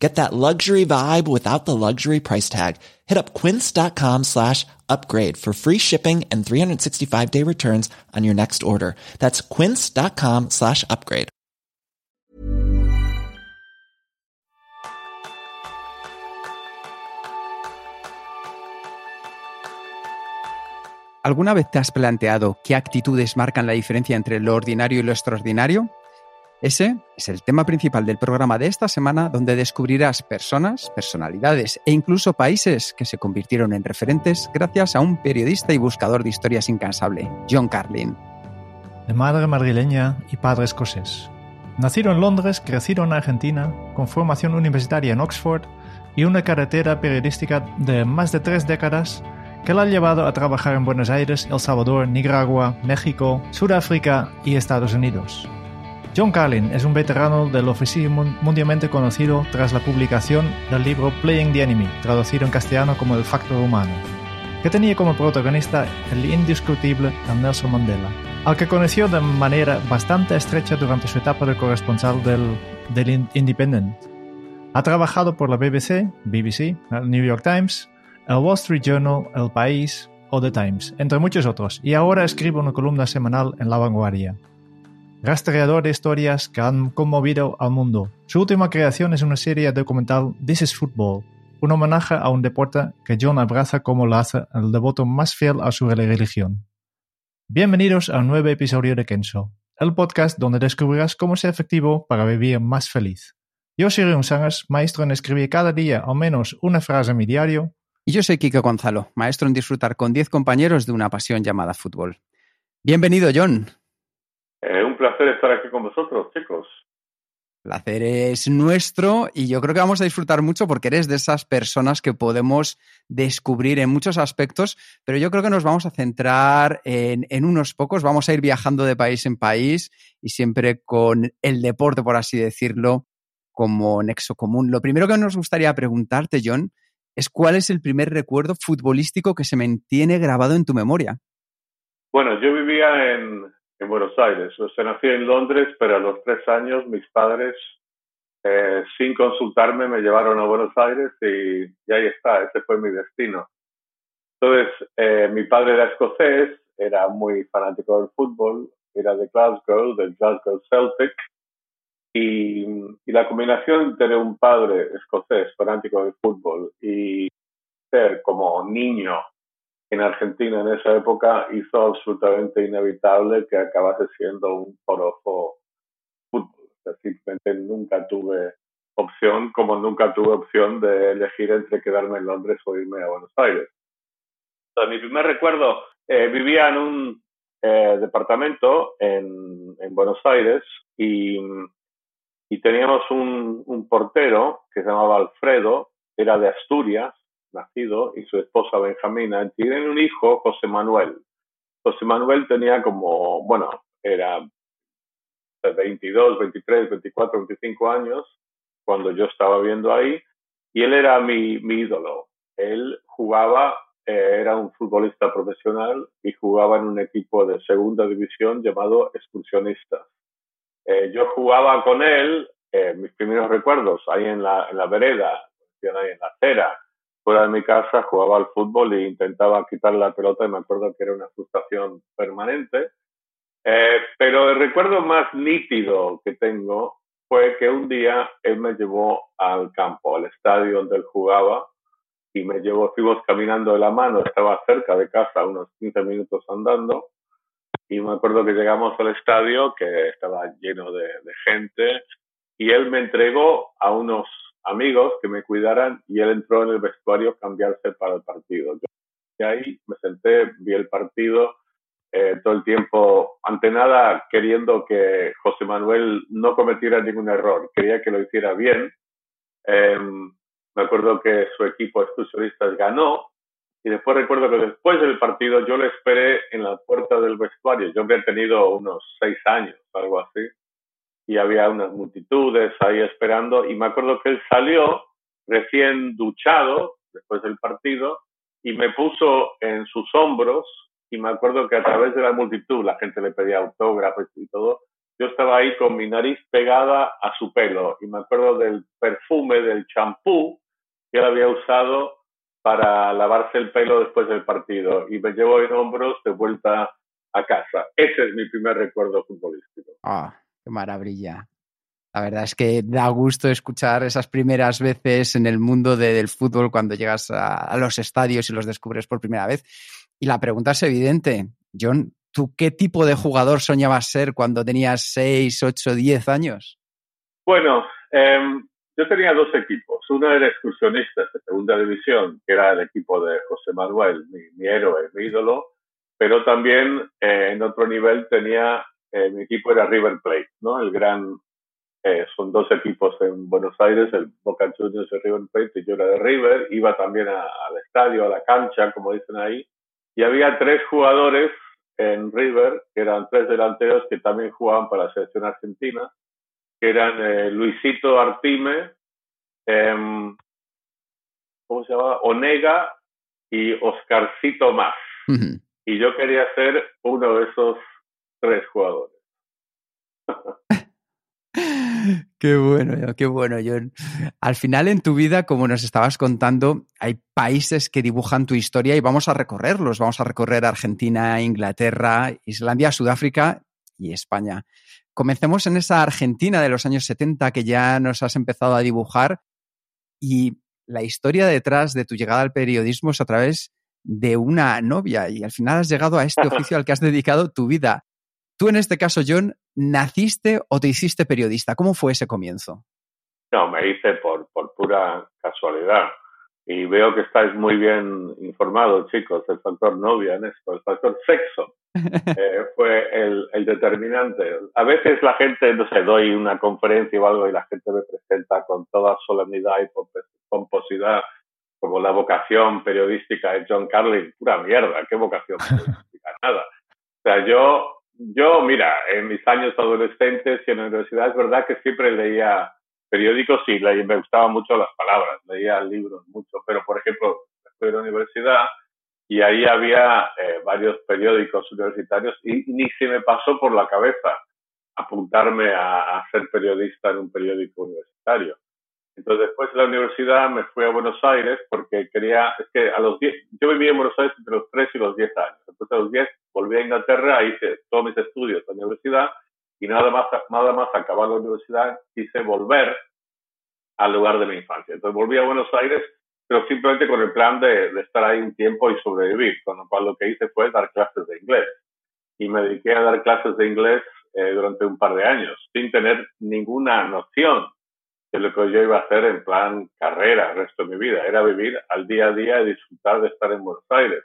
Get that luxury vibe without the luxury price tag. Hit up quince.com slash upgrade for free shipping and 365 day returns on your next order. That's quince.com slash upgrade. ¿Alguna vez te has planteado qué actitudes marcan la diferencia entre lo ordinario y lo extraordinario? Ese es el tema principal del programa de esta semana, donde descubrirás personas, personalidades e incluso países que se convirtieron en referentes gracias a un periodista y buscador de historias incansable, John Carlin. De madre madrileña y padre escocés. Nacido en Londres, crecido en Argentina, con formación universitaria en Oxford y una carretera periodística de más de tres décadas que la ha llevado a trabajar en Buenos Aires, El Salvador, Nicaragua, México, Sudáfrica y Estados Unidos. John Carlin es un veterano del oficio mundialmente conocido tras la publicación del libro Playing the Enemy, traducido en castellano como El Factor Humano, que tenía como protagonista el indiscutible Nelson Mandela, al que conoció de manera bastante estrecha durante su etapa de corresponsal del, del Independent. Ha trabajado por la BBC, BBC, el New York Times, el Wall Street Journal, El País o The Times, entre muchos otros, y ahora escribe una columna semanal en La Vanguardia rastreador de historias que han conmovido al mundo. Su última creación es una serie documental This is Football, un homenaje a un deporte que John abraza como lo hace el devoto más fiel a su religión. Bienvenidos a un nuevo episodio de Kenso, el podcast donde descubrirás cómo ser efectivo para vivir más feliz. Yo soy Rion Sangers, maestro en escribir cada día al menos una frase en mi diario. Y yo soy Kike Gonzalo, maestro en disfrutar con 10 compañeros de una pasión llamada fútbol. Bienvenido, John. Eh, un placer estar aquí con vosotros, chicos. Placer es nuestro y yo creo que vamos a disfrutar mucho porque eres de esas personas que podemos descubrir en muchos aspectos, pero yo creo que nos vamos a centrar en, en, unos pocos, vamos a ir viajando de país en país y siempre con el deporte, por así decirlo, como nexo común. Lo primero que nos gustaría preguntarte, John, es cuál es el primer recuerdo futbolístico que se mantiene grabado en tu memoria. Bueno, yo vivía en, en Buenos Aires. O sea, nací en Londres, pero a los tres años mis padres, eh, sin consultarme, me llevaron a Buenos Aires y, y, ahí está, ese fue mi destino. Entonces, eh, mi padre era escocés, era muy fanático del fútbol, era de Glasgow, del Glasgow Celtic, y, y la combinación de un padre escocés fanático del fútbol y ser como niño en Argentina en esa época hizo absolutamente inevitable que acabase siendo un forofo fútbol. simplemente nunca tuve opción, como nunca tuve opción de elegir entre quedarme en Londres o irme a Buenos Aires. mi primer recuerdo, eh, vivía en un eh, departamento en, en, Buenos Aires y, y teníamos un, un portero que se llamaba Alfredo, era de Asturias, nacido, y su esposa Benjamina, tienen un hijo, José Manuel. José Manuel tenía como, bueno, era de 22, 23, 24, 25 años cuando yo estaba viendo ahí, y él era mi, mi ídolo. Él jugaba, eh, era un futbolista profesional y jugaba en un equipo de segunda división llamado Excursionistas. Eh, yo jugaba con él, eh, mis primeros recuerdos, ahí en la, en la vereda, en la acera, fuera de mi casa, jugaba al fútbol e intentaba quitar la pelota y me acuerdo que era una frustración permanente. Eh, pero el recuerdo más nítido que tengo fue que un día él me llevó al campo, al estadio donde él jugaba, y me llevó, fuimos caminando de la mano, estaba cerca de casa, unos 15 minutos andando, y me acuerdo que llegamos al estadio, que estaba lleno de, de gente, y él me entregó a unos amigos que me cuidaran y él entró en el vestuario a cambiarse para el partido. Yo y ahí me senté, vi el partido eh, todo el tiempo, ante nada queriendo que José Manuel no cometiera ningún error, quería que lo hiciera bien. Eh, me acuerdo que su equipo excursionistas ganó y después recuerdo que después del partido yo le esperé en la puerta del vestuario. Yo había tenido unos seis años, algo así, y había unas multitudes ahí esperando. Y me acuerdo que él salió recién duchado después del partido y me puso en sus hombros. Y me acuerdo que a través de la multitud la gente le pedía autógrafos y todo. Yo estaba ahí con mi nariz pegada a su pelo y me acuerdo del perfume, del champú que él había usado para lavarse el pelo después del partido y me llevo en hombros de vuelta a casa. Ese es mi primer recuerdo futbolístico. Ah, qué maravilla. La verdad es que da gusto escuchar esas primeras veces en el mundo del fútbol cuando llegas a, los estadios y los descubres por primera vez. Y la pregunta es evidente. John, ¿tú qué tipo de jugador soñabas ser cuando tenías 6, 8, 10 años? Bueno, em, yo tenía dos equipos. Uno era excursionistas de segunda división, que era el equipo de José Manuel, mi, héroe, mi ídolo, pero también eh, en otro nivel tenía, eh, mi equipo era River Plate, ¿no? El gran, eh, son dos equipos en Buenos Aires, el Boca Juniors y River Plate, y yo era de River, iba también al estadio, a la cancha, como dicen ahí, y había tres jugadores en River, que eran tres delanteros que también jugaban para la selección argentina, que eran eh, Luisito Artime, em, ¿cómo se llama? Onega y Oscarcito Más. Y yo quería ser uno de esos tres jugadores. Qué bueno, qué bueno, John. Al final en tu vida, como nos estabas contando, hay países que dibujan tu historia y vamos a recorrerlos. Vamos a recorrer Argentina, Inglaterra, Islandia, Sudáfrica y España. Comencemos en esa Argentina de los años 70 que ya nos has empezado a dibujar y la historia detrás de tu llegada al periodismo es a través de una novia y al final has llegado a este oficio al que has dedicado tu vida. Tú en este caso, John, ¿naciste o te hiciste periodista? ¿Cómo fue ese comienzo? No, me hice por, por pura casualidad. Y veo que estáis muy bien informados, chicos, el factor novia en esto, el factor sexo eh, fue el, el, determinante. A veces la gente, no sé, doy una conferencia o algo y la gente me presenta con toda solemnidad y pomposidad como la vocación periodística de John Carlin. Pura mierda, ¿qué vocación periodística? Nada. O sea, yo, yo, mira, en mis años adolescentes y en la universidad es verdad que siempre leía periódicos y me gustaban mucho las palabras, leía libros mucho, pero por ejemplo, estoy en la universidad y ahí había eh, varios periódicos universitarios y, ni se me pasó por la cabeza apuntarme a, ser periodista en un periódico universitario. Entonces, después de la universidad me fui a Buenos Aires porque quería, es que a los 10, yo vivía en Buenos Aires entre los 3 y los 10 años. Entonces, a los 10 volví a Inglaterra, hice todos mis estudios en la universidad y nada más, nada más acabar la universidad quise volver al lugar de mi infancia. Entonces volví a Buenos Aires, pero simplemente con el plan de, estar ahí un tiempo y sobrevivir, con lo cual lo que hice fue dar clases de inglés. Y me dediqué a dar clases de inglés eh, durante un par de años, sin tener ninguna noción de lo que yo iba a hacer en plan carrera el resto de mi vida. Era vivir al día a día y disfrutar de estar en Buenos Aires.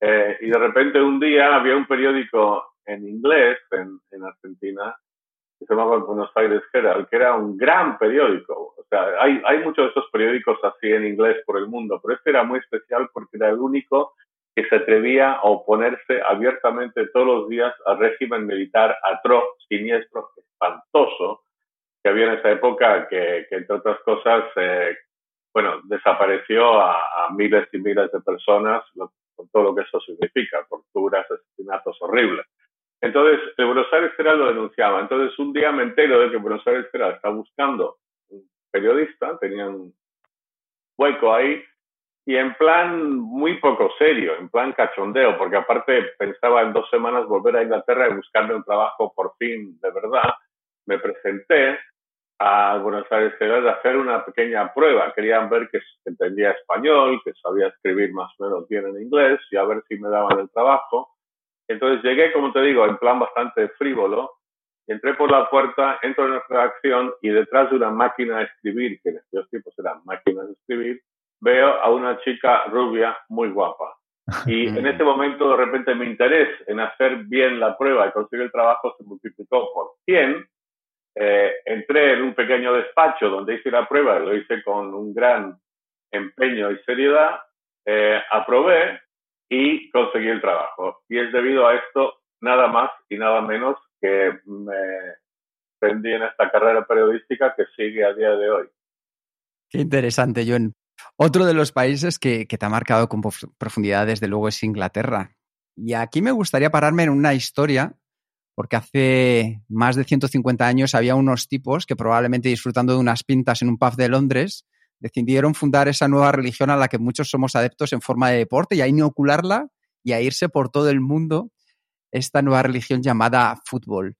Eh, y de repente un día había un periódico en inglés en, en Argentina que se llamaba Buenos Aires Herald, que era un gran periódico. O sea, hay, hay muchos de esos periódicos así en inglés por el mundo, pero este era muy especial porque era el único que se atrevía a oponerse abiertamente todos los días al régimen militar atroz, siniestro, espantoso que había en esa época, que, que entre otras cosas, eh, bueno, desapareció a, a, miles y miles de personas, con todo lo que eso significa, torturas, asesinatos horribles. Entonces, el Buenos Aires Herald lo denunciaba. Entonces, un día me entero de que Buenos Aires Herald está buscando un periodista, tenía un hueco ahí, y en plan muy poco serio, en plan cachondeo, porque aparte pensaba en dos semanas volver a Inglaterra y buscarme un trabajo por fin de verdad, me presenté a Buenos Aires a hacer una pequeña prueba. Querían ver que entendía español, que sabía escribir más o menos bien en inglés y a ver si me daban el trabajo. Entonces llegué, como te digo, en plan bastante frívolo. Entré por la puerta, entro en la redacción y detrás de una máquina de escribir, que en aquellos tiempos eran máquinas de escribir, veo a una chica rubia muy guapa. Y en ese momento, de repente, mi interés en hacer bien la prueba y conseguir el trabajo se multiplicó por 100. Eh, entré en un pequeño despacho donde hice la prueba, lo hice con un gran empeño y seriedad eh, aprobé y conseguí el trabajo. Y es debido a esto nada más y nada menos que me prendí en esta carrera periodística que sigue a día de hoy. Qué interesante, John. Otro de los países que, que te ha marcado con profundidad, desde luego, es Inglaterra. Y aquí me gustaría pararme en una historia, porque hace más de 150 años había unos tipos que probablemente disfrutando de unas pintas en un pub de Londres, decidieron fundar esa nueva religión a la que muchos somos adeptos en forma de deporte y a inocularla y a irse por todo el mundo esta nueva religión llamada fútbol.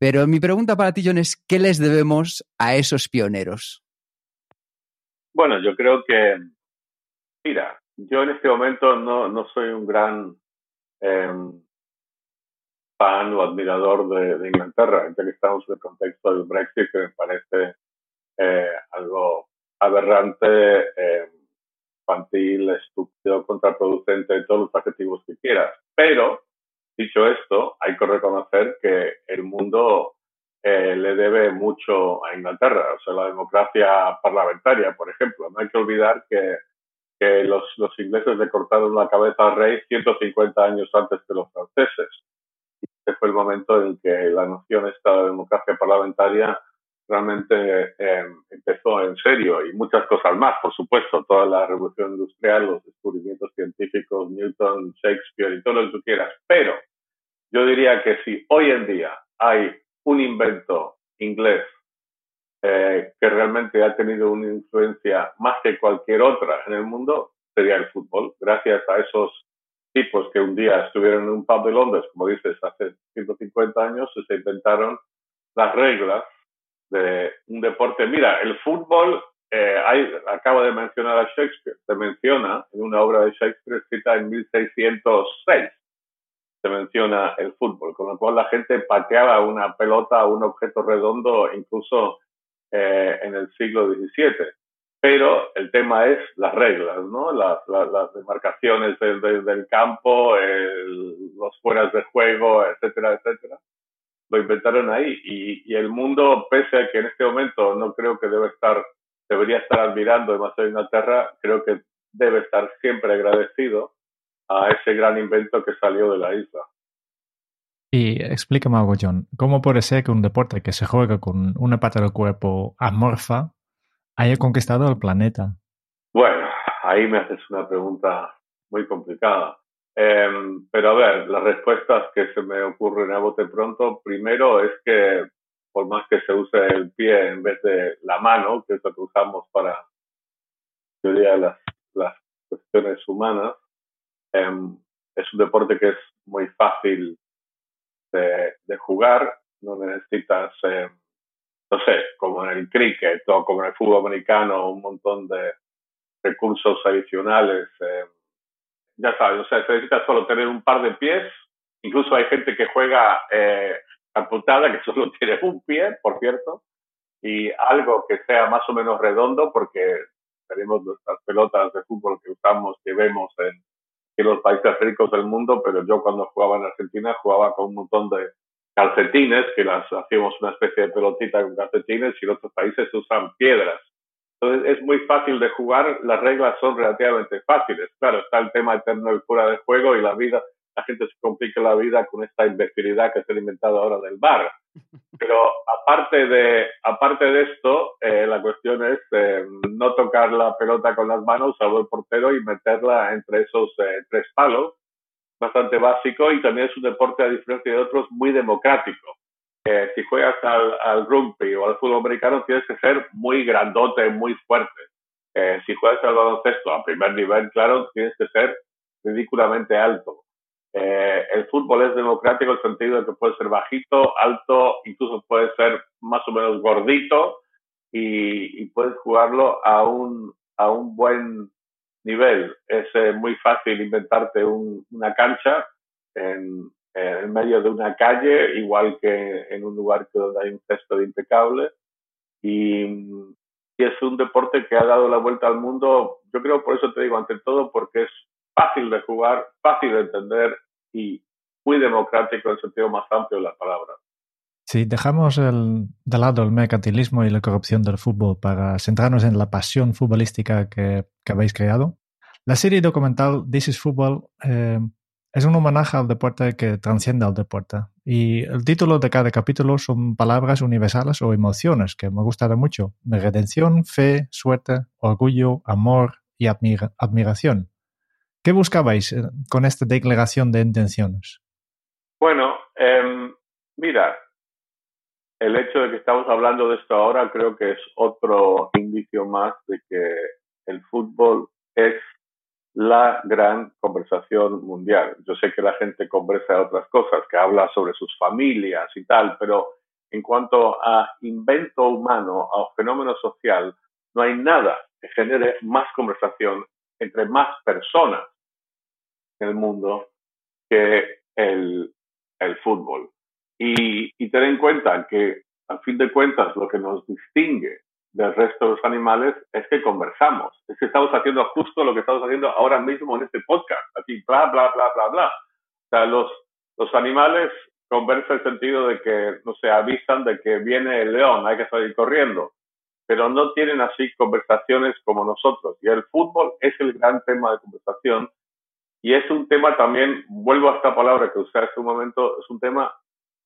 Pero mi pregunta para ti, John, es ¿qué les debemos a esos pioneros? Bueno, yo creo que, mira, yo en este momento no, no soy un gran em, fan o admirador de, Inglaterra, ya que estamos en el contexto del Brexit, que me parece eh, algo aberrante, eh, infantil, estúpido, contraproducente, todos los adjetivos que quieras. Pero, dicho esto, hay que reconocer que el mundo eh, le debe mucho a Inglaterra, o sea, la democracia parlamentaria, por ejemplo. No hay que olvidar que, los ingleses le cortaron la cabeza al rey 150 años antes que los franceses. Este fue el momento en que la noción esta de democracia parlamentaria realmente eh, empezó en serio y muchas cosas más, por supuesto, toda la revolución industrial, los descubrimientos científicos, Newton, Shakespeare y todo lo que tú quieras. Pero yo diría que si hoy en día hay un invento inglés eh, que realmente ha tenido una influencia más que cualquier otra en el mundo, sería el fútbol. Gracias a esos tipos que un día estuvieron en un pub de Londres, como dices, hace 150 años, se inventaron las reglas de un deporte. Mira, el fútbol, eh, hay, acabo de mencionar a Shakespeare, se menciona en una obra de Shakespeare escrita en 1606, se menciona el fútbol, con lo cual la gente pateaba una pelota o un objeto redondo incluso eh, en el siglo XVII. Pero el tema es las reglas, ¿no? Las, las, demarcaciones del, del, campo, los fueras de juego, etcétera, etcétera lo inventaron ahí y, el mundo, pese a que en este momento no creo que debe estar, debería estar admirando demasiado Inglaterra, creo que debe estar siempre agradecido a ese gran invento que salió de la isla. Y explícame algo, John. ¿Cómo puede ser que un deporte que se juega con una pata del cuerpo amorfa haya conquistado el planeta? Bueno, ahí me haces una pregunta muy complicada. Em, pero a ver, las respuestas que se me ocurren a bote pronto, primero es que por más que se use el pie en vez de la mano, que es lo que usamos para, yo diría, las, las cuestiones humanas, em, es un deporte que es muy fácil de, de jugar, no necesitas, em, sé, como en el cricket o como en el fútbol americano, un montón de recursos adicionales ya sabes, o sea, se necesita solo tener un par de pies. Incluso hay gente que juega eh, que solo tiene un pie, por cierto, y algo que sea más o menos redondo, porque tenemos nuestras pelotas de fútbol que usamos, que vemos en, en los países ricos del mundo, pero yo cuando jugaba en Argentina jugaba con un montón de calcetines, que las hacíamos una especie de pelotita con calcetines, y en otros países usan piedras. Entonces es muy fácil de jugar, las reglas son relativamente fáciles. Claro, está el tema eterno del fuera de juego y la vida, la gente se complica la vida con esta imbecilidad que se ha inventado ahora del bar. Pero aparte de, aparte de esto, eh, la cuestión es eh, no tocar la pelota con las manos, salvo el portero, y meterla entre esos eh, tres palos. Bastante básico y también es un deporte, a diferencia de otros, muy democrático si juegas al, al, rugby o al fútbol americano tienes que ser muy grandote, muy fuerte. Eh, si juegas al baloncesto a primer nivel, claro, tienes que ser ridículamente alto. Eh, el fútbol es democrático en el sentido de que puede ser bajito, alto, incluso puede ser más o menos gordito y, y puedes jugarlo a un, a un buen nivel. Es eh, muy fácil inventarte un, una cancha en, en medio de una calle, igual que en un lugar donde hay un cesto impecable. Y, y, es un deporte que ha dado la vuelta al mundo, yo creo, por eso te digo, ante todo, porque es fácil de jugar, fácil de entender y muy democrático en el sentido más amplio de la palabra. Si dejamos el, de lado el mercantilismo y la corrupción del fútbol para centrarnos en la pasión futbolística que, habéis creado, La serie documental This is Football eh, es un homenaje al deporte que transciende al deporte. Y el título de cada capítulo son palabras universales o emociones que me gustaron mucho. De redención, fe, suerte, orgullo, amor y admiración. ¿Qué buscabais eh, con esta declaración de intenciones? Bueno, em, mira, el hecho de que estamos hablando de esto ahora creo que es otro indicio más de que el fútbol es la gran conversación mundial. Yo sé que la gente conversa de otras cosas, que habla sobre sus familias y tal, pero en cuanto a invento humano, a fenómeno social, no hay nada que genere más conversación entre más personas en el mundo que el, el fútbol. Y, y ten en cuenta que, al fin de cuentas, lo que nos distingue del resto de los animales es que conversamos. Es que estamos haciendo justo lo que estamos haciendo ahora mismo en este podcast. Aquí, bla, bla, bla, bla, bla. O sea, los, los animales conversan en el sentido de que, no sé, avisan de que viene el león, hay que salir corriendo. Pero no tienen así conversaciones como nosotros. Y el fútbol es el gran tema de conversación. Y es un tema también, vuelvo a esta palabra que usé hace un momento, es un tema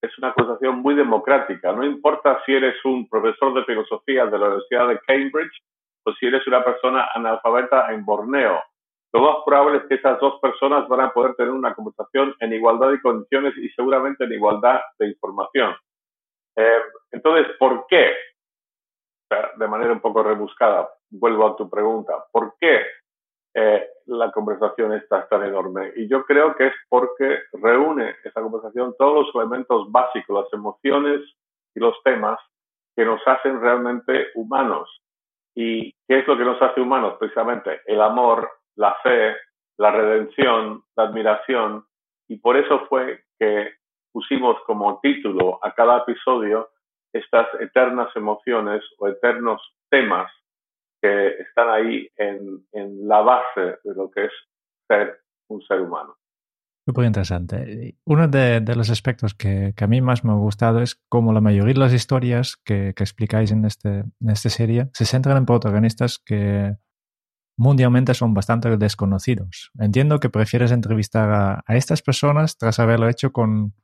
es una acusación muy democrática. No importa si eres un profesor de filosofía de la Universidad de Cambridge o si eres una persona analfabeta en Borneo. Lo más probable es que esas dos personas van a poder tener una conversación en igualdad de condiciones y seguramente en igualdad de información. Eh, entonces, ¿por qué? De manera un poco rebuscada, vuelvo a tu pregunta. ¿Por qué eh, la conversación está tan enorme. Y yo creo que es porque reúne esa conversación todos los elementos básicos, las emociones y los temas que nos hacen realmente humanos. ¿Y qué es lo que nos hace humanos? Precisamente el amor, la fe, la redención, la admiración. Y por eso fue que pusimos como título a cada episodio estas eternas emociones o eternos temas que están ahí en, en la base de lo que es ser un ser humano. Muy interesante. Uno de, de los aspectos que, que, a mí más me ha gustado es cómo la mayoría de las historias que, que explicáis en, este, en esta serie se centran en protagonistas que mundialmente son bastante desconocidos. Entiendo que prefieres entrevistar a, a estas personas tras haberlo hecho con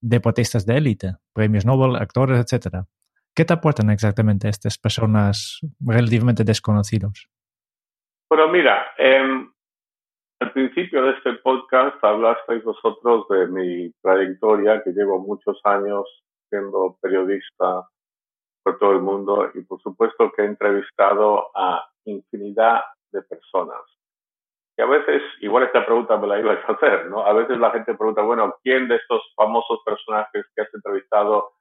deportistas de élite, premios Nobel, actores, etcétera. ¿Qué te aportan exactamente estas personas relativamente desconocidos? Bueno, mira, eh, al principio de este podcast hablasteis vosotros de mi trayectoria, que llevo muchos años siendo periodista por todo el mundo y por supuesto que he entrevistado a infinidad de personas. Y a veces, igual esta pregunta me la ibas a hacer, ¿no? A veces la gente pregunta, bueno, ¿quién de estos famosos personajes que has entrevistado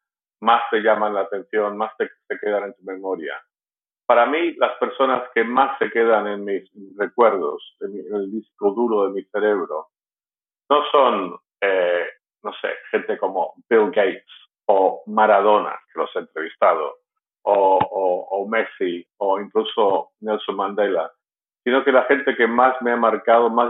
más te llaman la atención, más te, quedan en tu memoria. Para mí, las personas que más se quedan en mis recuerdos, en, el disco duro de mi cerebro, no son, eh, no sé, gente como Bill Gates o Maradona, que los he entrevistado, o, o, Messi, o incluso Nelson Mandela, sino que la gente que más me ha marcado, más,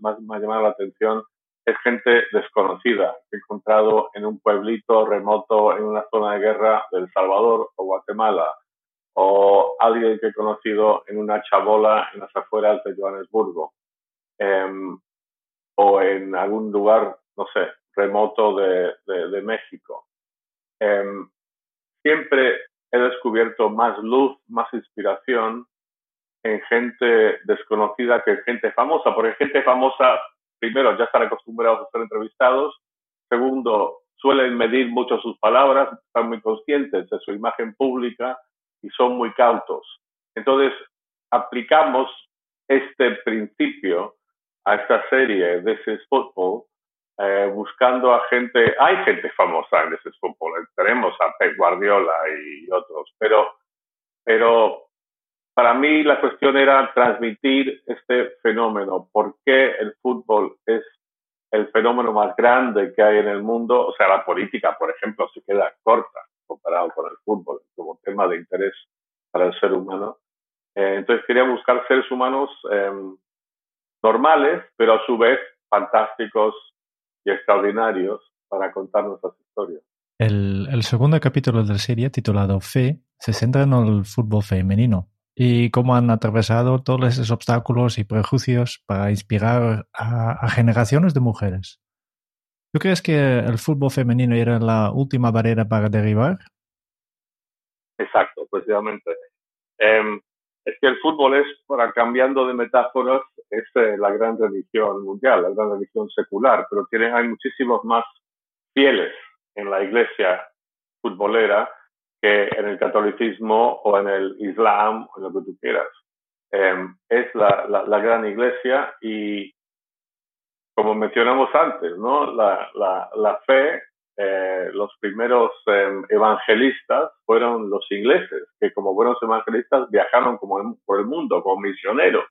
más me ha llamado la atención, es gente desconocida que he encontrado en un pueblito remoto en una zona de guerra de El Salvador o Guatemala, o alguien que he conocido en una chabola en las afueras de Johannesburgo, em, o en algún lugar, no sé, remoto de, de, México. Em, siempre he descubierto más luz, más inspiración en gente desconocida que en gente famosa, porque gente famosa primero, ya están acostumbrados a ser entrevistados. Segundo, suelen medir mucho sus palabras, están muy conscientes de su imagen pública y son muy cautos. Entonces, aplicamos este principio a esta serie, de ese Football, eh, buscando a gente, hay gente famosa en ese fútbol, tenemos a Pep Guardiola y otros, pero, pero para mí la cuestión era transmitir este fenómeno, por qué el fútbol es el fenómeno más grande que hay en el mundo, o sea, la política, por ejemplo, se queda corta comparado con el fútbol como tema de interés para el ser humano. Eh, entonces quería buscar seres humanos em, normales, pero a su vez fantásticos y extraordinarios para contarnos nuestras historias. El, el segundo capítulo de la serie, titulado Fe, se centra en el fútbol femenino y cómo han atravesado todos esos obstáculos y prejuicios para inspirar a, generaciones de mujeres. ¿Tú crees que el fútbol femenino era la última barrera para derribar? Exacto, precisamente. Em, es que el fútbol es, para cambiando de metáforas, es eh, la gran religión mundial, la gran religión secular, pero tienen, hay muchísimos más fieles en la iglesia futbolera que en el catolicismo o en el islam o lo que tú quieras. Em, es la, la, gran iglesia y, como mencionamos antes, ¿no? la, la fe eh, los primeros em, evangelistas fueron los ingleses, que como buenos evangelistas viajaron como por el mundo como misioneros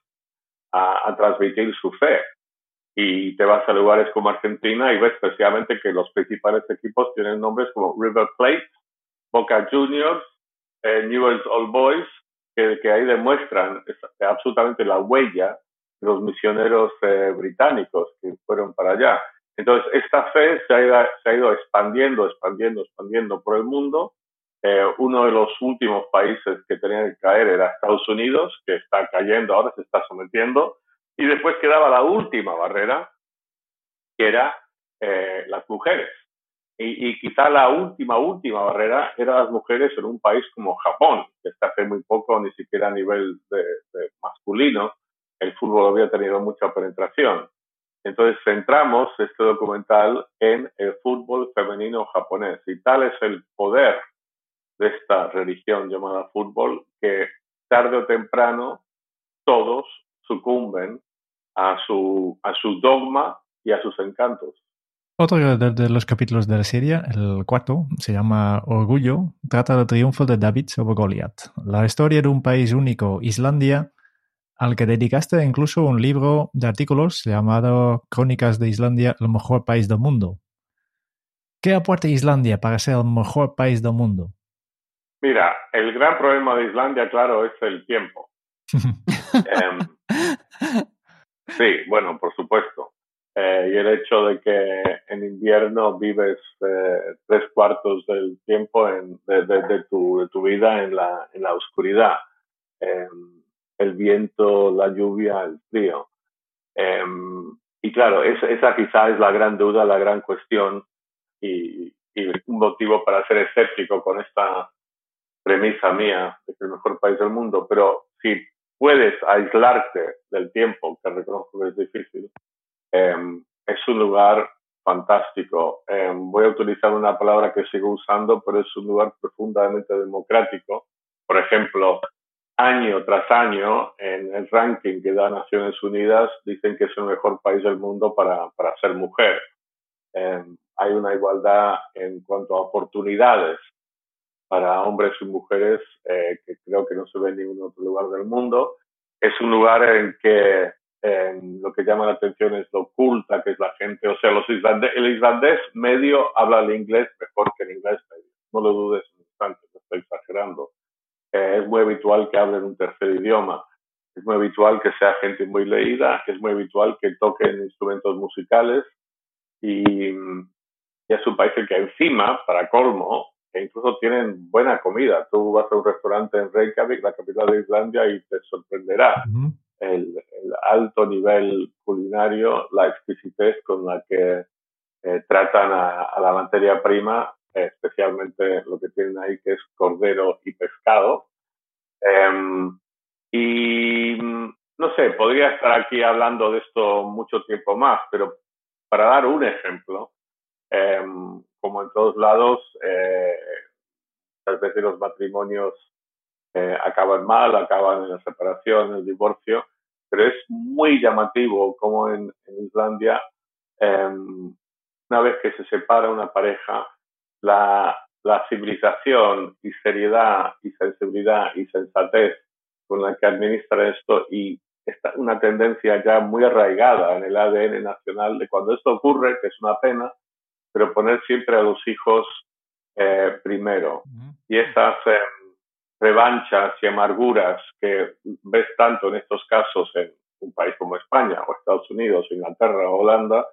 a, transmitir su fe. Y te vas a lugares como Argentina y ves especialmente que los principales equipos tienen nombres como River Plate, Boca Juniors, eh, Newell's Old Boys, que, ahí demuestran absolutamente la huella de los misioneros eh, británicos que fueron para allá. Entonces, esta fe se ha ido, se ha ido expandiendo, expandiendo, expandiendo por el mundo. Eh, uno de los últimos países que tenía que caer era Estados Unidos, que está cayendo ahora, se está sometiendo. Y después quedaba la última barrera, que era eh, las mujeres. Y, quizá la última, última barrera era las mujeres en un país como Japón, que hasta hace muy poco, ni siquiera a nivel de masculino, el fútbol había tenido mucha penetración. Entonces centramos este documental en el fútbol femenino japonés y tal es el poder de esta religión llamada fútbol que tarde o temprano todos sucumben a su, a su dogma y a sus encantos. Otro de, los capítulos de la serie, el cuarto, se llama Orgullo, trata del triunfo de David sobre Goliath. La historia de un país único, Islandia, al que dedicaste incluso un libro de artículos llamado Crónicas de Islandia, el mejor país del mundo. ¿Qué aporta Islandia para ser el mejor país del mundo? Mira, el gran problema de Islandia, claro, es el tiempo. Em, sí, bueno, por supuesto. Eh, y el hecho de que en invierno vives eh, tres cuartos del tiempo de, tu, vida en la, en la oscuridad. Em, el viento, la lluvia, el frío. Em, y claro, esa quizá es la gran duda, la gran cuestión y, un motivo para ser escéptico con esta premisa mía de que es el mejor país del mundo. Pero si puedes aislarte del tiempo, que reconozco que es difícil, em, es un lugar fantástico. Em, voy a utilizar una palabra que sigo usando, pero es un lugar profundamente democrático. Por ejemplo, año tras año en el ranking que da Naciones Unidas dicen que es el mejor país del mundo para, para ser mujer. Em, hay una igualdad en cuanto a oportunidades para hombres y mujeres eh, que creo que no se ve en ningún otro lugar del mundo. Es un lugar en que lo que llama la atención es lo oculta que es la gente. O sea, los islandés, el islandés medio habla el inglés mejor que el inglés medio. No lo dudes un instante, estoy exagerando es muy habitual que hablen un tercer idioma, es muy habitual que sea gente muy leída, es muy habitual que toquen instrumentos musicales y, es un país que encima, para colmo, que incluso tienen buena comida. Tú vas a un restaurante en Reykjavik, la capital de Islandia, y te sorprenderá el, alto nivel culinario, la exquisitez con la que eh, tratan a, la materia prima especialmente lo que tienen ahí que es cordero y pescado. Em, y no sé, podría estar aquí hablando de esto mucho tiempo más, pero para dar un ejemplo, em, como en todos lados, eh, muchas veces los matrimonios eh, acaban mal, acaban en la separación, en el divorcio, pero es muy llamativo como en, Islandia, em, una vez que se separa una pareja, la, civilización y seriedad y sensibilidad y sensatez con la que administra esto y está una tendencia ya muy arraigada en el ADN nacional de cuando esto ocurre, que es una pena, pero poner siempre a los hijos eh, primero. Y esas em, revanchas y amarguras que ves tanto en estos casos en un país como España o Estados Unidos, Inglaterra o Holanda,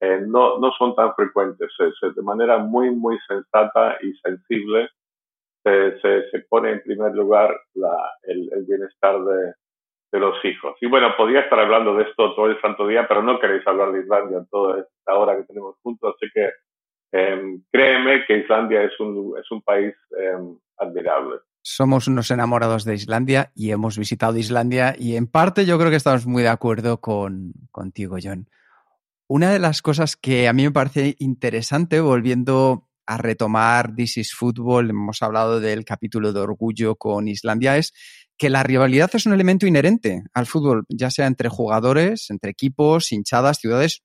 eh, no, no son tan frecuentes. de manera muy, muy sensata y sensible se, se, pone en primer lugar la, el, el bienestar de, de los hijos. Y bueno, podía estar hablando de esto todo el santo día, pero no queréis hablar de Islandia toda esta hora que tenemos juntos, así que eh, créeme que Islandia es un, es un país eh, admirable. Somos unos enamorados de Islandia y hemos visitado Islandia y en parte yo creo que estamos muy de acuerdo con, contigo, John. Una de las cosas que a mí me parece interesante, volviendo a retomar This is Football, hemos hablado del capítulo de orgullo con Islandia, es que la rivalidad es un elemento inherente al fútbol, ya sea entre jugadores, entre equipos, hinchadas, ciudades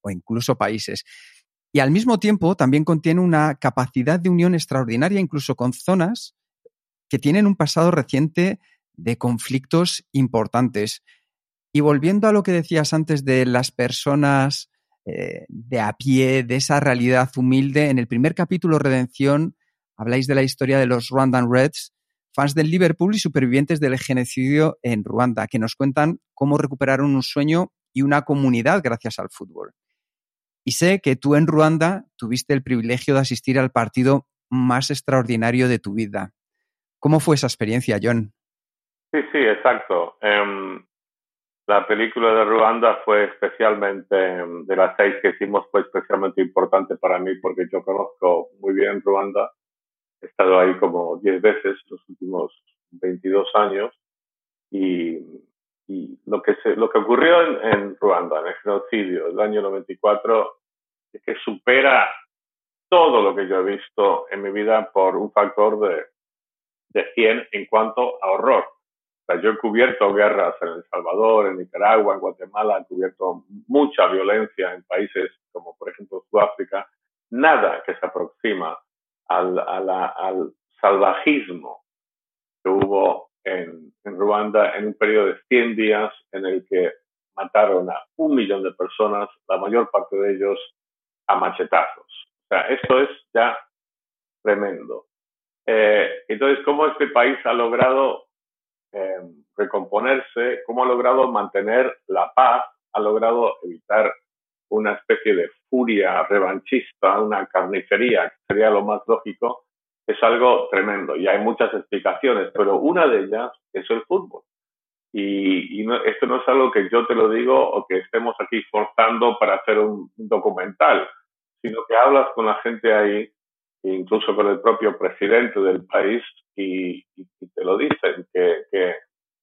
o incluso países. Y al mismo tiempo también contiene una capacidad de unión extraordinaria, incluso con zonas que tienen un pasado reciente de conflictos importantes. Y volviendo a lo que decías antes de las personas eh, de a pie, de esa realidad humilde, en el primer capítulo Redención habláis de la historia de los Rwandan Reds, fans del Liverpool y supervivientes del genocidio en Ruanda, que nos cuentan cómo recuperaron un sueño y una comunidad gracias al fútbol. Y sé que tú en Ruanda tuviste el privilegio de asistir al partido más extraordinario de tu vida. ¿Cómo fue esa experiencia, John? Sí, sí, exacto. Em, la película de Ruanda fue especialmente, em, de las seis que hicimos, fue especialmente importante para mí porque yo conozco muy bien Ruanda He estado ahí como 10 veces los últimos 22 años y, y lo, que se, lo que ocurrió en, en Ruanda, en el genocidio del año 94, es que supera todo lo que yo he visto en mi vida por un factor de, de 100 en cuanto a horror. O sea, yo he cubierto guerras en El Salvador, en Nicaragua, en Guatemala, he cubierto mucha violencia en países como por ejemplo Sudáfrica. Nada que se aproxima al, al salvajismo que hubo en, en, Ruanda en un periodo de 100 días en el que mataron a un millón de personas, la mayor parte de ellos a machetazos. O sea, esto es ya tremendo. Eh, entonces, ¿cómo este país ha logrado eh, recomponerse? ¿Cómo ha logrado mantener la paz? ¿Ha logrado evitar una especie de furia revanchista, una carnicería, que sería lo más lógico, es algo tremendo y hay muchas explicaciones, pero una de ellas es el fútbol. Y, esto no es algo que yo te lo digo o que estemos aquí forzando para hacer un, documental, sino que hablas con la gente ahí, incluso con el propio presidente del país, y, te lo dicen, que, que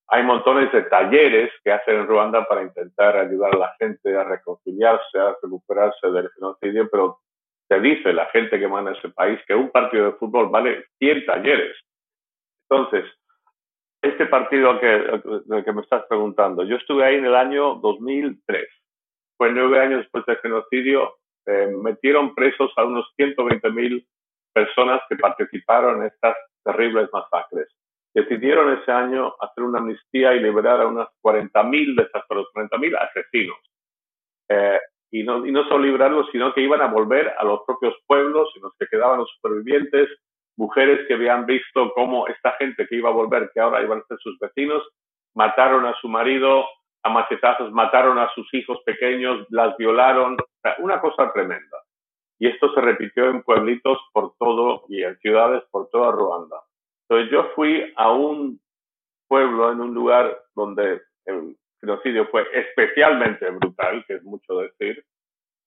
hay montones de talleres que hacen en Ruanda para intentar ayudar a la gente a reconciliarse, a recuperarse del genocidio, pero te dice la gente que manda ese país que un partido de fútbol vale 100 talleres. Entonces, este partido que, que me estás preguntando, yo estuve ahí en el año 2003. Fue nueve años después del genocidio. Eh, metieron presos a unos 120.000 personas que participaron en estas terribles masacres decidieron ese año hacer una amnistía y liberar a unas 40.000 de esas 40.000 asesinos. Eh, y, no, y no solo liberarlos, sino que iban a volver a los propios pueblos en los que quedaban los supervivientes, mujeres que habían visto cómo esta gente que iba a volver, que ahora iban a ser sus vecinos, mataron a su marido a machetazos, mataron a sus hijos pequeños, las violaron, una cosa tremenda. Y esto se repitió en pueblitos por todo y en ciudades por toda Ruanda. Entonces yo fui a un pueblo, en un lugar donde el genocidio fue especialmente brutal, que es mucho decir,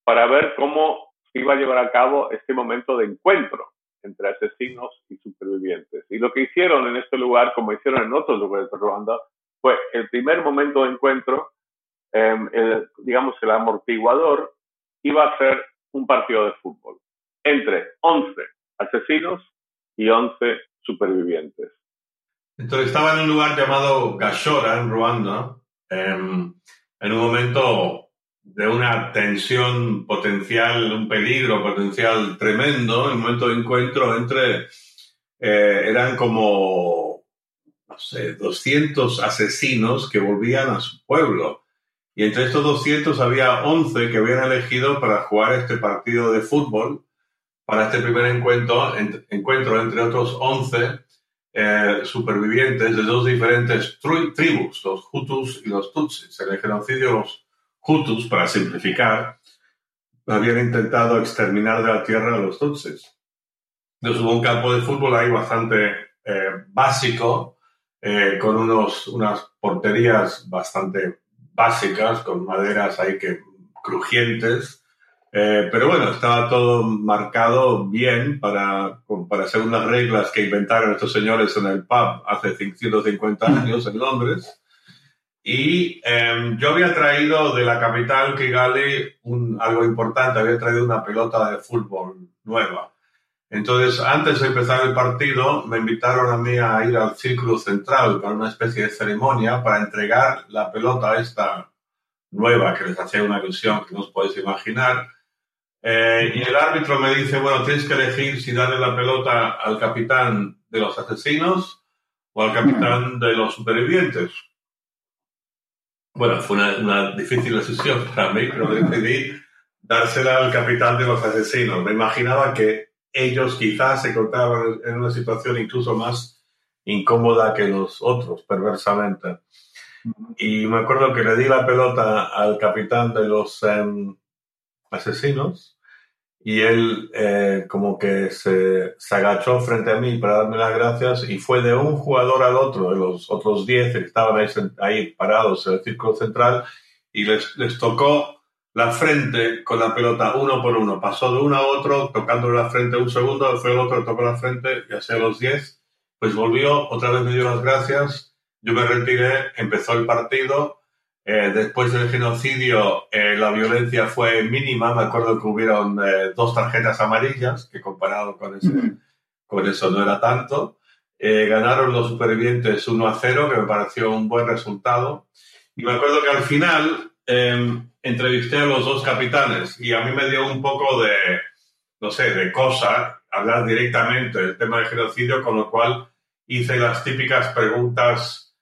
para ver cómo iba a llevar a cabo este momento de encuentro entre asesinos y supervivientes. Y lo que hicieron en este lugar, como hicieron en otros lugares de Ruanda, fue el primer momento de encuentro, em, digamos, el amortiguador iba a ser un partido de fútbol entre 11 asesinos y 11 supervivientes. Entonces estaba en un lugar llamado Gashora, en Ruanda, em, en un momento de una tensión potencial, un peligro potencial tremendo, en un momento de encuentro entre, eh, eran como, no sé, 200 asesinos que volvían a su pueblo. Y entre estos 200 había 11 que habían elegido para jugar este partido de fútbol para este primer encuentro, encuentro entre otros 11 eh, supervivientes de dos diferentes tribus, los Hutus y los Tutsis. En el genocidio, los Hutus, para simplificar, habían intentado exterminar de la tierra a los Tutsis. Entonces hubo un campo de fútbol ahí bastante eh, básico, eh, con unos, unas porterías bastante básicas, con maderas ahí que crujientes. Eh, pero bueno, estaba todo marcado bien para, para según las reglas que inventaron estos señores en el pub hace 150 años en Londres. Y em, yo había traído de la capital Kigali un, algo importante, había traído una pelota de fútbol nueva. Entonces, antes de empezar el partido, me invitaron a mí a ir al círculo central para una especie de ceremonia para entregar la pelota esta nueva, que les hacía una ilusión que no os podéis imaginar. Eh, y el árbitro me dice, bueno, tienes que elegir si darle la pelota al capitán de los asesinos o al capitán de los supervivientes. Bueno, fue una, una difícil decisión para mí, pero decidí dársela al capitán de los asesinos. Me imaginaba que ellos quizás se encontraban en una situación incluso más incómoda que los otros, perversamente. Y me acuerdo que le di la pelota al capitán de los em, asesinos y él eh, como que se, se, agachó frente a mí para darme las gracias y fue de un jugador al otro, de los otros 10 que estaban ahí, ahí, parados en el círculo central y les, les tocó la frente con la pelota uno por uno. Pasó de uno a otro, tocándole la frente un segundo, fue el otro, tocó la frente y así a los 10. Pues volvió, otra vez me dio las gracias, yo me retiré, empezó el partido. Eh, después del genocidio, eh, la violencia fue mínima. Me acuerdo que hubieron eh, dos tarjetas amarillas, que comparado con, ese, con eso no era tanto. ganaron los supervivientes 1 a 0, que me pareció un buen resultado. Y me acuerdo que al final em, entrevisté a los dos capitanes y a mí me dio un poco de, no sé, de cosa hablar directamente del tema del genocidio, con lo cual hice las típicas preguntas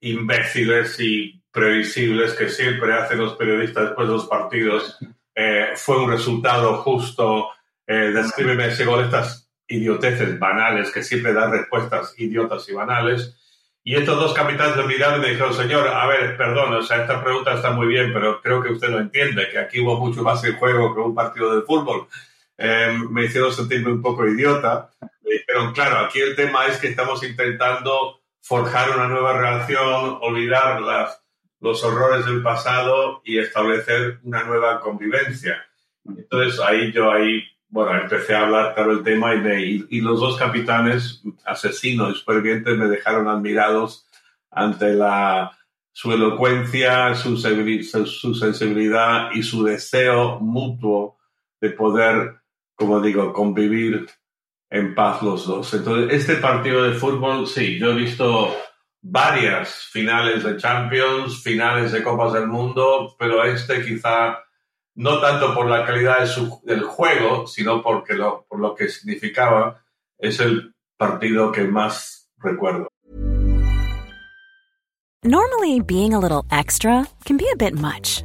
imbéciles y previsibles que siempre hacen los periodistas después de los partidos. Eh, fue un resultado justo, eh, descríbeme según estas idioteces banales que siempre dan respuestas idiotas y banales. Y estos dos capitanes me miraron me dijeron, señor, a ver, perdón, o sea, esta pregunta está muy bien, pero creo que usted lo entiende, que aquí hubo mucho más en juego que un partido de fútbol. Eh, me hicieron sentirme un poco idiota. Me dijeron, claro, aquí el tema es que estamos intentando forjar una nueva relación, olvidar las, los horrores del pasado y establecer una nueva convivencia. Entonces ahí yo ahí bueno, empecé a hablar claro el tema y, y, los dos capitanes, asesinos y supervivientes, me dejaron admirados ante la, su elocuencia, su, su, sensibilidad y su deseo mutuo de poder, como digo, convivir en paz los dos. Entonces, este partido de fútbol, sí, yo he visto varias finales de Champions, finales de Copas del Mundo, pero este quizá no tanto por la calidad de su, del juego, sino porque lo, por lo que significaba, es el partido que más recuerdo. Normally, being a little extra can be a bit much,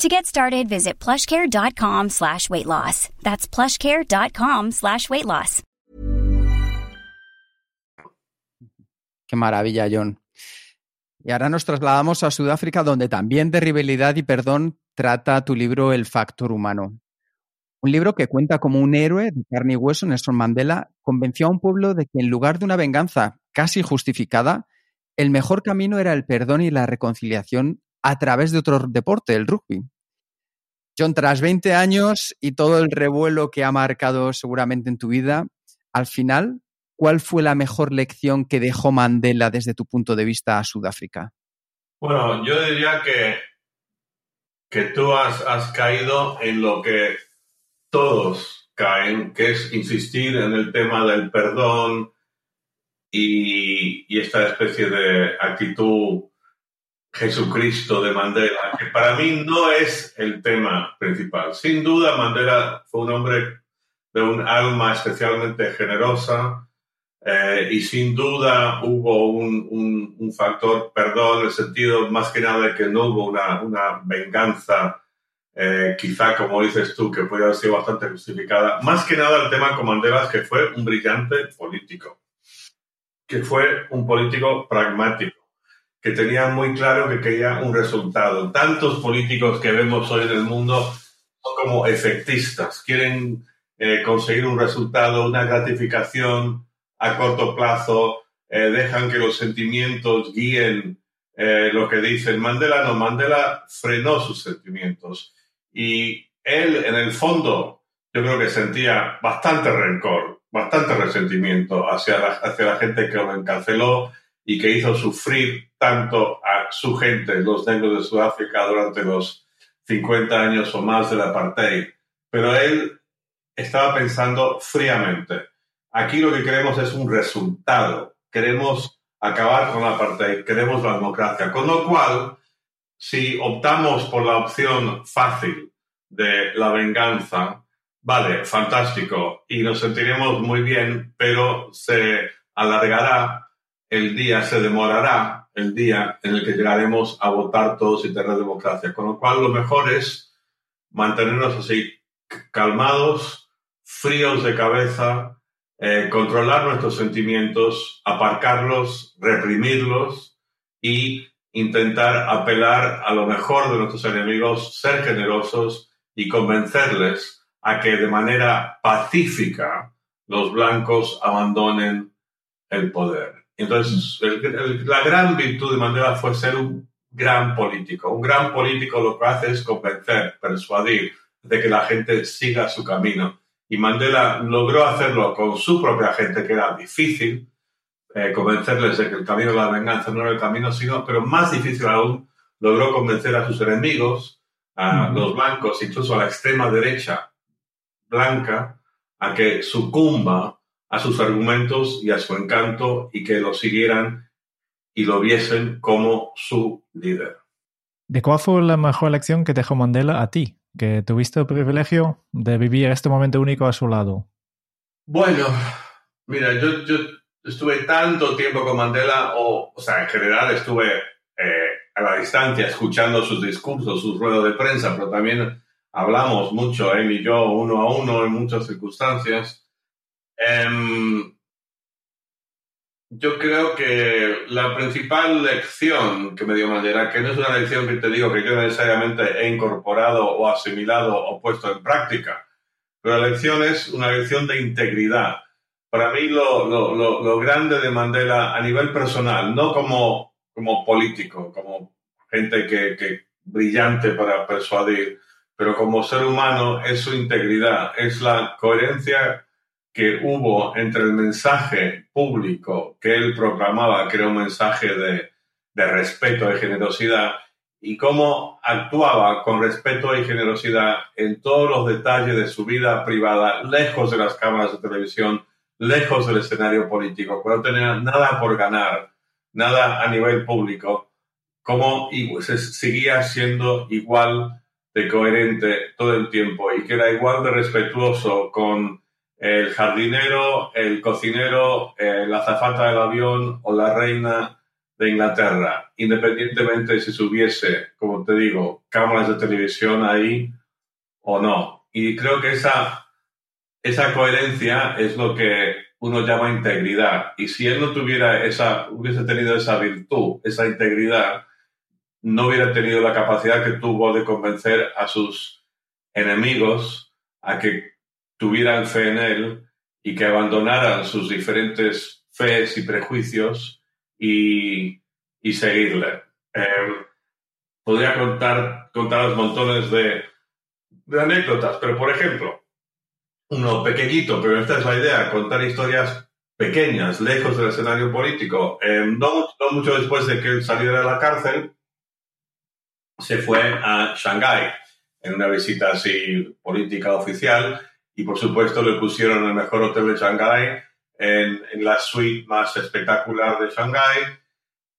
To get started, visit plushcare.com slash weight loss. That's plushcare.com slash weight loss. Qué maravilla, John. Y ahora nos trasladamos a Sudáfrica, donde también de rivalidad y perdón trata tu libro El Factor Humano. Un libro que cuenta como un héroe de carne y hueso, Nelson Mandela, convenció a un pueblo de que en lugar de una venganza casi justificada, el mejor camino era el perdón y la reconciliación a través de otro deporte, el rugby. John, tras 20 años y todo el revuelo que ha marcado seguramente en tu vida, al final, ¿cuál fue la mejor lección que dejó Mandela desde tu punto de vista a Sudáfrica? Bueno, yo diría que que tú has, caído en lo que todos caen, que es insistir en el tema del perdón y esta especie de actitud Jesucristo de Mandela, que para mí no es el tema principal. Sin duda, Mandela fue un hombre de un alma especialmente generosa eh, y sin duda hubo un, un, factor perdón en el sentido más que nada de que no hubo una, una venganza, eh, quizá como dices tú, que puede haber sido bastante justificada. Más que nada el tema con Mandela es que fue un brillante político, que fue un político pragmático que tenía muy claro que quería un resultado. Tantos políticos que vemos hoy en el mundo son como efectistas, quieren eh, conseguir un resultado, una gratificación a corto plazo, eh, dejan que los sentimientos guíen eh, lo que dicen. Mandela no, Mandela frenó sus sentimientos y él en el fondo yo creo que sentía bastante rencor, bastante resentimiento hacia la, hacia la gente que lo encarceló y que hizo sufrir tanto a su gente, los negros de Sudáfrica, durante los 50 años o más del apartheid. Pero él estaba pensando fríamente. Aquí lo que queremos es un resultado. Queremos acabar con la apartheid, queremos la democracia. Con lo cual, si optamos por la opción fácil de la venganza, vale, fantástico, y nos sentiremos muy bien, pero se alargará el día, se demorará el día en el que llegaremos a votar todos y tener democracia. Con lo cual, lo mejor es mantenernos así, calmados, fríos de cabeza, eh, controlar nuestros sentimientos, aparcarlos, reprimirlos y intentar apelar a lo mejor de nuestros enemigos, ser generosos y convencerles a que de manera pacífica los blancos abandonen el poder. Entonces, la gran virtud de Mandela fue ser un gran político. Un gran político lo que hace es convencer, persuadir de que la gente siga su camino. Y Mandela logró hacerlo con su propia gente, que era difícil, eh, convencerles de que el camino de la venganza no era el camino, sino, pero más difícil aún, logró convencer a sus enemigos, a los blancos, incluso a la extrema derecha blanca, a que sucumba a sus argumentos y a su encanto y que lo siguieran y lo viesen como su líder. ¿De cuál fue la mejor lección que dejó Mandela a ti, que tuviste el privilegio de vivir este momento único a su lado? Bueno, mira, yo, yo estuve tanto tiempo con Mandela, o, o sea, en general estuve eh, a la distancia escuchando sus discursos, sus ruedas de prensa, pero también hablamos mucho, él y yo, uno a uno, en muchas circunstancias. Um, yo creo que la principal lección que me dio Mandela, que no es una lección que te digo que yo necesariamente he incorporado o asimilado o puesto en práctica, pero la lección es una lección de integridad. Para mí lo, lo, lo, lo grande de Mandela a nivel personal, no como, como político, como gente que, que brillante para persuadir, pero como ser humano es su integridad, es la coherencia que hubo entre el mensaje público que él proclamaba, que era un mensaje de, de respeto y generosidad, y cómo actuaba con respeto y generosidad en todos los detalles de su vida privada, lejos de las cámaras de televisión, lejos del escenario político, cuando tenía nada por ganar, nada a nivel público, cómo se seguía siendo igual de coherente todo el tiempo y que era igual de respetuoso con el jardinero, el cocinero, eh, la azafata del avión o la reina de Inglaterra, independientemente si subiese, como te digo, cámaras de televisión ahí o no. Y creo que esa, esa coherencia es lo que uno llama integridad. Y si él no tuviera esa, hubiese tenido esa virtud, esa integridad, no hubiera tenido la capacidad que tuvo de convencer a sus enemigos a que tuvieran fe en él y que abandonaran sus diferentes fees y prejuicios y, y seguirle. Eh, podría contar, contar montones de, de, anécdotas, pero por ejemplo, uno pequeñito, pero esta es la idea, contar historias pequeñas, lejos del escenario político. Eh, no, no mucho después de que él saliera de la cárcel, se fue a Shanghái en una visita así política oficial y por supuesto le pusieron el mejor hotel de Shanghái en, la suite más espectacular de Shanghái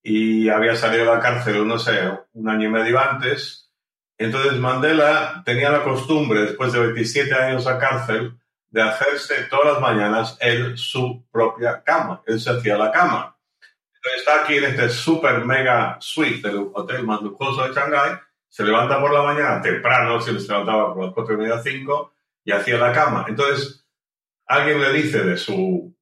y había salido de la cárcel, no sé, un año y medio antes. Entonces Mandela tenía la costumbre, después de 27 años a cárcel, de hacerse todas las mañanas él su propia cama. Él se hacía la cama. Entonces está aquí en este super mega suite del hotel más lujoso de Shanghái, se levanta por la mañana temprano, se levantaba por las cuatro y media, cinco, y hacía la cama. Entonces, alguien le dice de su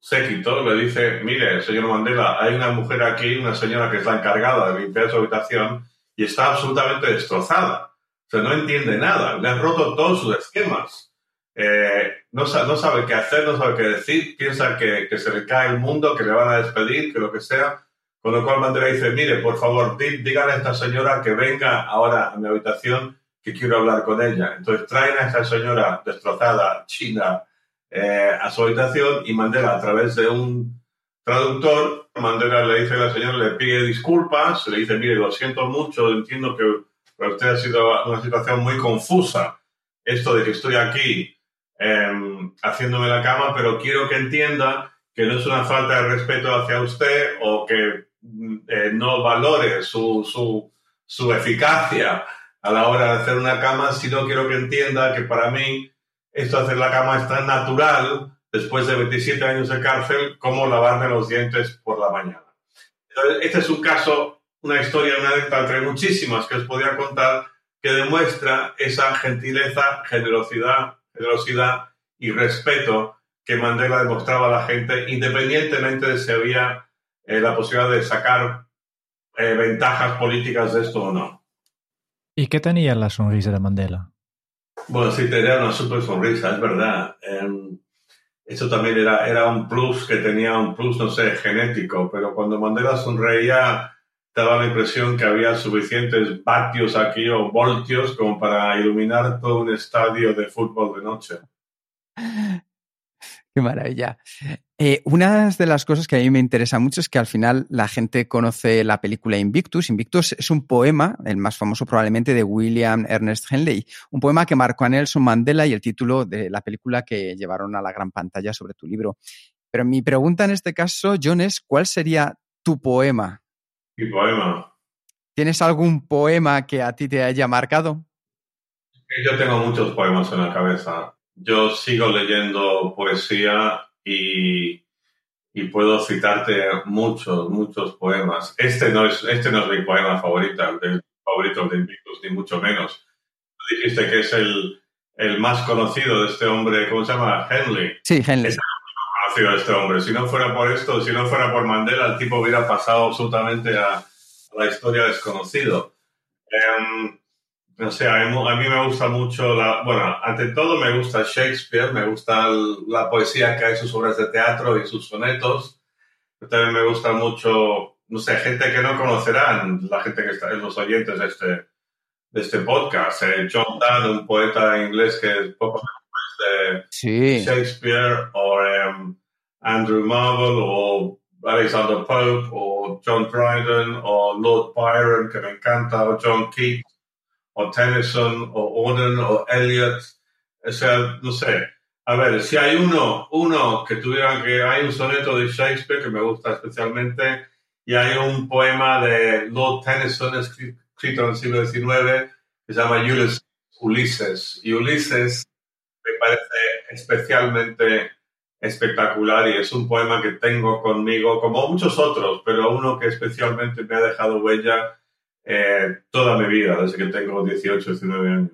séquito, le dice, mire, señor Mandela, hay una mujer aquí, una señora que está encargada de limpiar su habitación y está absolutamente destrozada. O sea, no entiende nada, le han roto todos sus esquemas. Eh, no, no, sabe qué hacer, no sabe qué decir, piensa que, que, se le cae el mundo, que le van a despedir, que lo que sea. Con lo cual Mandela dice, mire, por favor, dígale a esta señora que venga ahora a mi habitación, que quiero hablar con ella. Entonces traen a esta señora destrozada, china, eh, a su habitación y Mandela, a través de un traductor, Mandela le dice a la señora, le pide disculpas, le dice, mire, lo siento mucho, entiendo que para usted ha sido una situación muy confusa, esto de que estoy aquí eh, haciéndome la cama, pero quiero que entienda que no es una falta de respeto hacia usted o que eh, no valore su, su, su eficacia a la hora de hacer una cama, sino quiero que entienda que para mí esto hacer la cama es tan natural después de 27 años de cárcel como lavarme los dientes por la mañana. Este es un caso, una historia, una anécdota entre muchísimas que os podía contar que demuestra esa gentileza, generosidad, generosidad y respeto que Mandela demostraba a la gente, independientemente de si había eh, la posibilidad de sacar eh, ventajas políticas de esto o no. ¿Y qué tenía la sonrisa de Mandela? Bueno, sí, tenía una super sonrisa, es verdad. Eh, eso también era, era un plus que tenía un plus, no sé, genético, pero cuando Mandela sonreía, daba la impresión que había suficientes vatios aquí o voltios como para iluminar todo un estadio de fútbol de noche. Qué maravilla. Eh, una de las cosas que a mí me interesa mucho es que al final la gente conoce la película Invictus. Invictus es un poema, el más famoso probablemente de William Ernest Henley, un poema que marcó a Nelson Mandela y el título de la película que llevaron a la gran pantalla sobre tu libro. Pero mi pregunta en este caso, John, es ¿cuál sería tu poema? Mi poema. ¿Tienes algún poema que a ti te haya marcado? Yo tengo muchos poemas en la cabeza yo sigo leyendo poesía y, y, puedo citarte muchos, muchos poemas. Este no es, este no es mi poema favorito, el favorito de Invictus, ni mucho menos. Tú dijiste que es el, el más conocido de este hombre, ¿cómo se llama? Henley. Sí, Henley. Es el más conocido de este hombre. Si no fuera por esto, si no fuera por Mandela, el tipo hubiera pasado absolutamente a, a la historia desconocido. Um, no sé, a mí, me gusta mucho, la, bueno, ante todo me gusta Shakespeare, me gusta la poesía que hay en sus obras de teatro y sus sonetos. También me gusta mucho, no sé, gente que no conocerán, la gente que está en los oyentes de este, de este podcast. Eh, John Donne, un poeta inglés que es poco de sí. Shakespeare, o em, Andrew Marvell, o Alexander Pope, o John Dryden, o Lord Byron, que me encanta, o John Keats o Tennyson, o Oden, o Eliot. O sea, no sé. A ver, si hay uno, uno que tuviera que. Hay un soneto de Shakespeare que me gusta especialmente, y hay un poema de Lord Tennyson escrito en el siglo XIX que se llama Ulises. Y Ulises me parece especialmente espectacular y es un poema que tengo conmigo, como muchos otros, pero uno que especialmente me ha dejado huella eh, toda mi vida, desde que tengo 18, 19 años.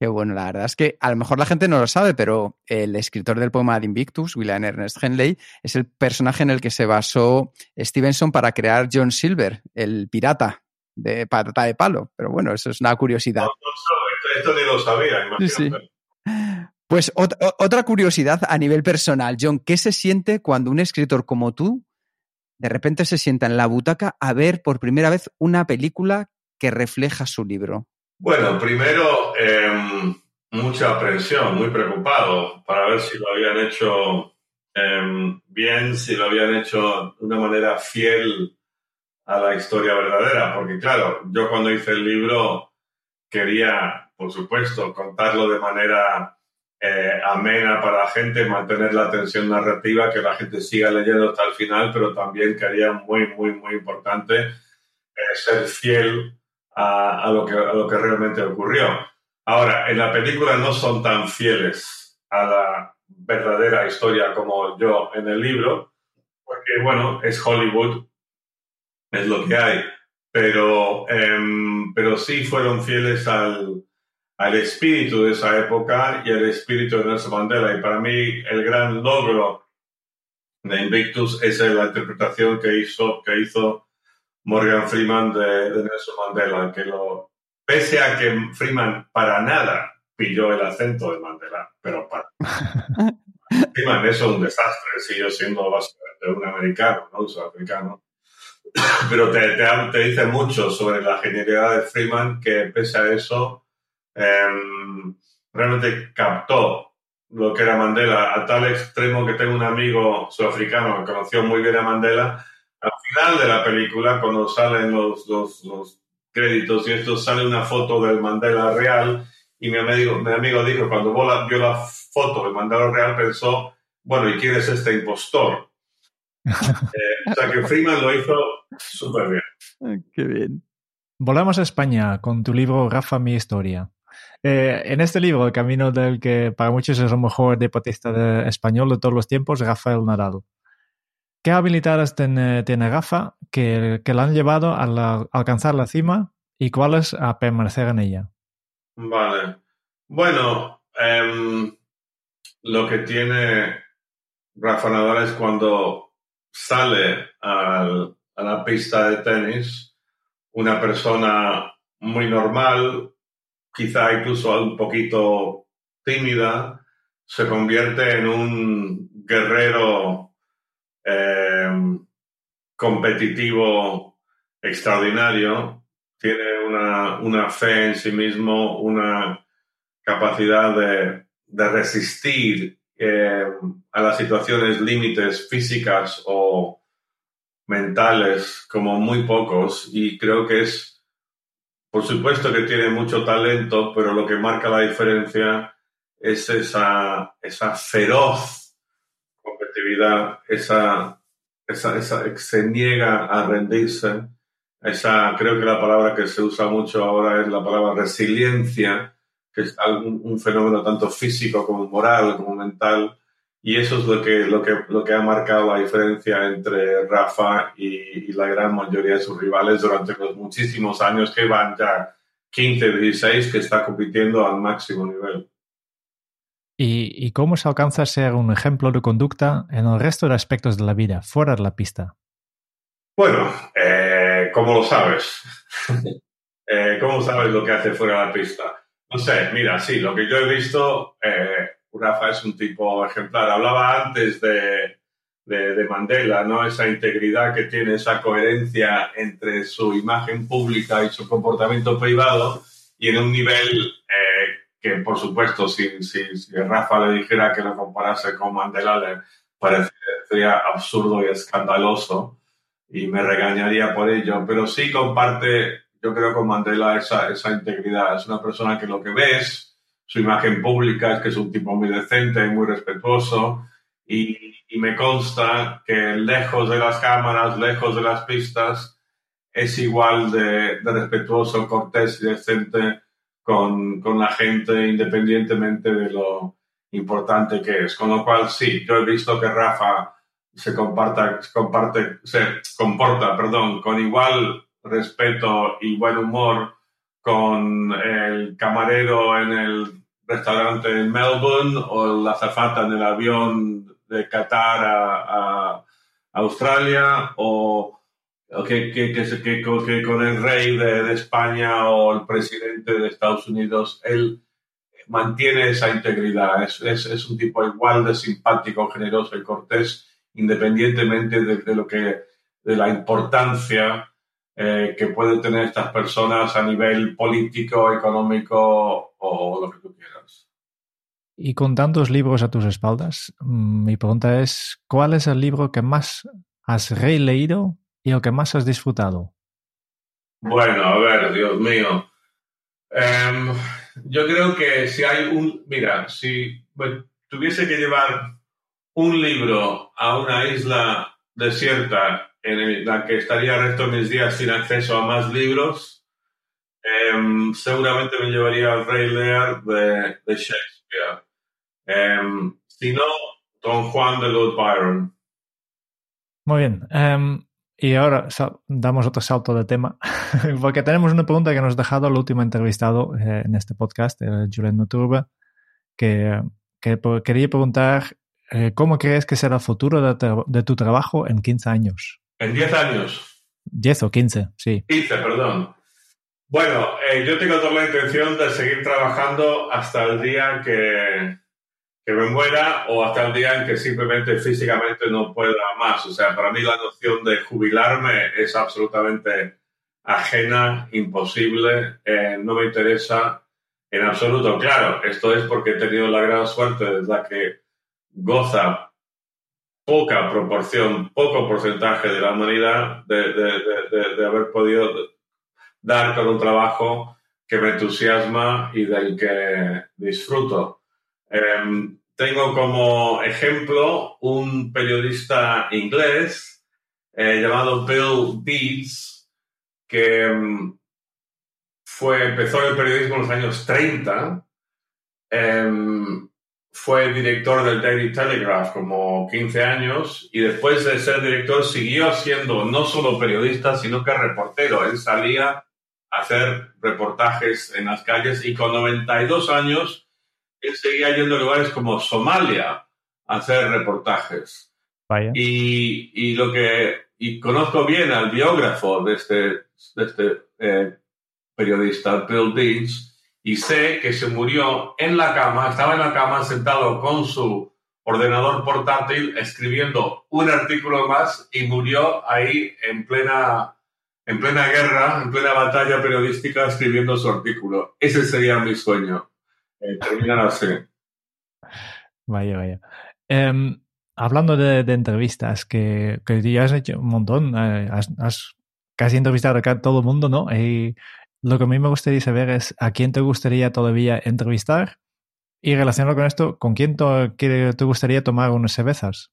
Qué bueno, la verdad es que a lo mejor la gente no lo sabe, pero el escritor del poema de Invictus, William Ernest Henley, es el personaje en el que se basó Stevenson para crear John Silver, el pirata de pata de palo. Pero bueno, eso es una curiosidad. esto, ni lo sabía, imagínate. Pues otra curiosidad a nivel personal, John, ¿qué se siente cuando un escritor como tú de repente se sienta en la butaca a ver por primera vez una película que refleja su libro? Bueno, primero em, mucha aprensión, muy preocupado para ver si lo habían hecho em, bien, si lo habían hecho de una manera fiel a la historia verdadera, porque claro, yo cuando hice el libro quería, por supuesto, contarlo de manera eh, amena para la gente, mantener la tensión narrativa, que la gente siga leyendo hasta el final, pero también quería muy, muy, muy importante eh, ser fiel a, lo que, a lo que realmente ocurrió. Ahora, en la película no son tan fieles a la verdadera historia como yo en el libro, porque bueno, es Hollywood es lo que hay. Pero, em, pero sí fueron fieles al, al espíritu de esa época y al espíritu de Nelson Mandela. Y para mí el gran logro de Invictus es la interpretación que hizo, que hizo Morgan Freeman de, de Nelson Mandela, que lo, pese a que Freeman para nada pilló el acento de Mandela, pero para... Freeman eso es un desastre, siguió siendo básicamente un americano, ¿no? Un sudafricano pero te, te, dice mucho sobre la genialidad de Freeman, que pese a eso, em, realmente captó lo que era Mandela a tal extremo que tengo un amigo sudafricano que conoció muy bien a Mandela. Al final de la película, cuando salen los, los, los créditos y esto, sale una foto del Mandela real y mi amigo, mi amigo dijo, cuando vio la foto del Mandela real, pensó, bueno, ¿y quién es este impostor? Eh, o sea que Freeman lo hizo súper bien. Qué bien. Volvamos a España con tu libro Rafa, mi historia. Eh, en este libro, el camino del que para muchos es el mejor deportista de español de todos los tiempos, Rafael Nadal. ¿Qué habilidades tiene, tiene Rafa que, la han llevado a, alcanzar la cima y cuáles a permanecer en ella? Vale. Bueno, em, lo que tiene Rafa Nadal es cuando sale a la pista de tenis una persona muy normal, quizá incluso un poquito tímida, se convierte en un guerrero eh, competitivo extraordinario, tiene una, fe en sí mismo, una capacidad de, de resistir eh, a las situaciones límites físicas o mentales como muy pocos y creo que es, por supuesto que tiene mucho talento, pero lo que marca la diferencia es esa, esa feroz competitividad, esa, esa, esa, se niega a rendirse, esa, creo que la palabra que se usa mucho ahora es la palabra resiliencia, que es un, fenómeno tanto físico como moral, como mental, y eso es lo que, lo que, lo que ha marcado la diferencia entre Rafa y, la gran mayoría de sus rivales durante los muchísimos años que van ya 15, 16, que está compitiendo al máximo nivel. ¿Y, ¿Y, cómo se alcanza a ser un ejemplo de conducta en el resto de aspectos de la vida, fuera de la pista? Bueno, eh, ¿cómo lo sabes? eh, ¿Cómo sabes lo que hace fuera de la pista? No sé, mira, sí, lo que yo he visto, eh, Rafa es un tipo ejemplar. Hablaba antes de, de, Mandela, ¿no? Esa integridad que tiene, esa coherencia entre su imagen pública y su comportamiento privado y en un nivel eh, que, por supuesto, si, si, Rafa le dijera que lo comparase con Mandela, le parecería absurdo y escandaloso y me regañaría por ello, pero sí comparte yo creo con Mandela esa, esa integridad. Es una persona que lo que ves, su imagen pública es que es un tipo muy decente y muy respetuoso. Y, me consta que lejos de las cámaras, lejos de las pistas, es igual de, de respetuoso, cortés y decente con, con, la gente independientemente de lo importante que es. Con lo cual, sí, yo he visto que Rafa se, comparta, comparte, se comporta perdón, con igual respeto y buen humor con el camarero en el restaurante en Melbourne o la azafata en el avión de Qatar a, Australia o, que, que, que, con el rey de, España o el presidente de Estados Unidos, él mantiene esa integridad, es, es, es, un tipo igual de simpático, generoso y cortés, independientemente de, de lo que, de la importancia eh, que pueden tener estas personas a nivel político, económico o lo que tú quieras. Y con tantos libros a tus espaldas, mm, mi pregunta es, ¿cuál es el libro que más has releído y el que más has disfrutado? Bueno, a ver, Dios mío. Em, yo creo que si hay un, mira, si tuviese que llevar un libro a una isla desierta en la que estaría el resto de mis días sin acceso a más libros, em, seguramente me llevaría al Rey Lear de, Shakespeare. Em, si no, Don Juan de Lord Byron. Muy bien. Em, y ahora damos otro salto de tema, porque tenemos una pregunta que nos ha dejado el último entrevistado eh, en este podcast, el Julien Nuturbe, que, que quería preguntar eh, ¿cómo crees que será el futuro de, tu trabajo en 15 años? En 10 años. 10 o 15, sí. 15, perdón. Bueno, eh, yo tengo toda la intención de seguir trabajando hasta el día que, que me muera o hasta el día en que simplemente físicamente no pueda más. O sea, para mí la noción de jubilarme es absolutamente ajena, imposible, eh, no me interesa en absoluto. Claro, esto es porque he tenido la gran suerte de la que goza poca proporción, poco porcentaje de la humanidad de, haber podido dar con un trabajo que me entusiasma y del que disfruto. Em, tengo como ejemplo un periodista inglés eh, llamado Bill Deeds, que em, fue, empezó el periodismo en los años 30 fue director del Daily Telegraph como 15 años y después de ser director siguió siendo no solo periodista, sino que reportero. Él salía a hacer reportajes en las calles y con 92 años él seguía yendo a lugares como Somalia a hacer reportajes. Y, y, lo que y conozco bien al biógrafo de este, de este eh, periodista, Bill Deans, y sé que se murió en la cama, estaba en la cama sentado con su ordenador portátil escribiendo un artículo más y murió ahí en plena, en plena guerra, en plena batalla periodística escribiendo su artículo. Ese sería mi sueño, eh, terminar así. Vaya, vaya. Em, hablando de, entrevistas, que, que, ya has hecho un montón, eh, has, casi entrevistado a todo el mundo, ¿no? Lo que a mí me gustaría saber es a quién te gustaría todavía entrevistar y relacionado con esto, ¿con quién te, gustaría tomar unas cervezas?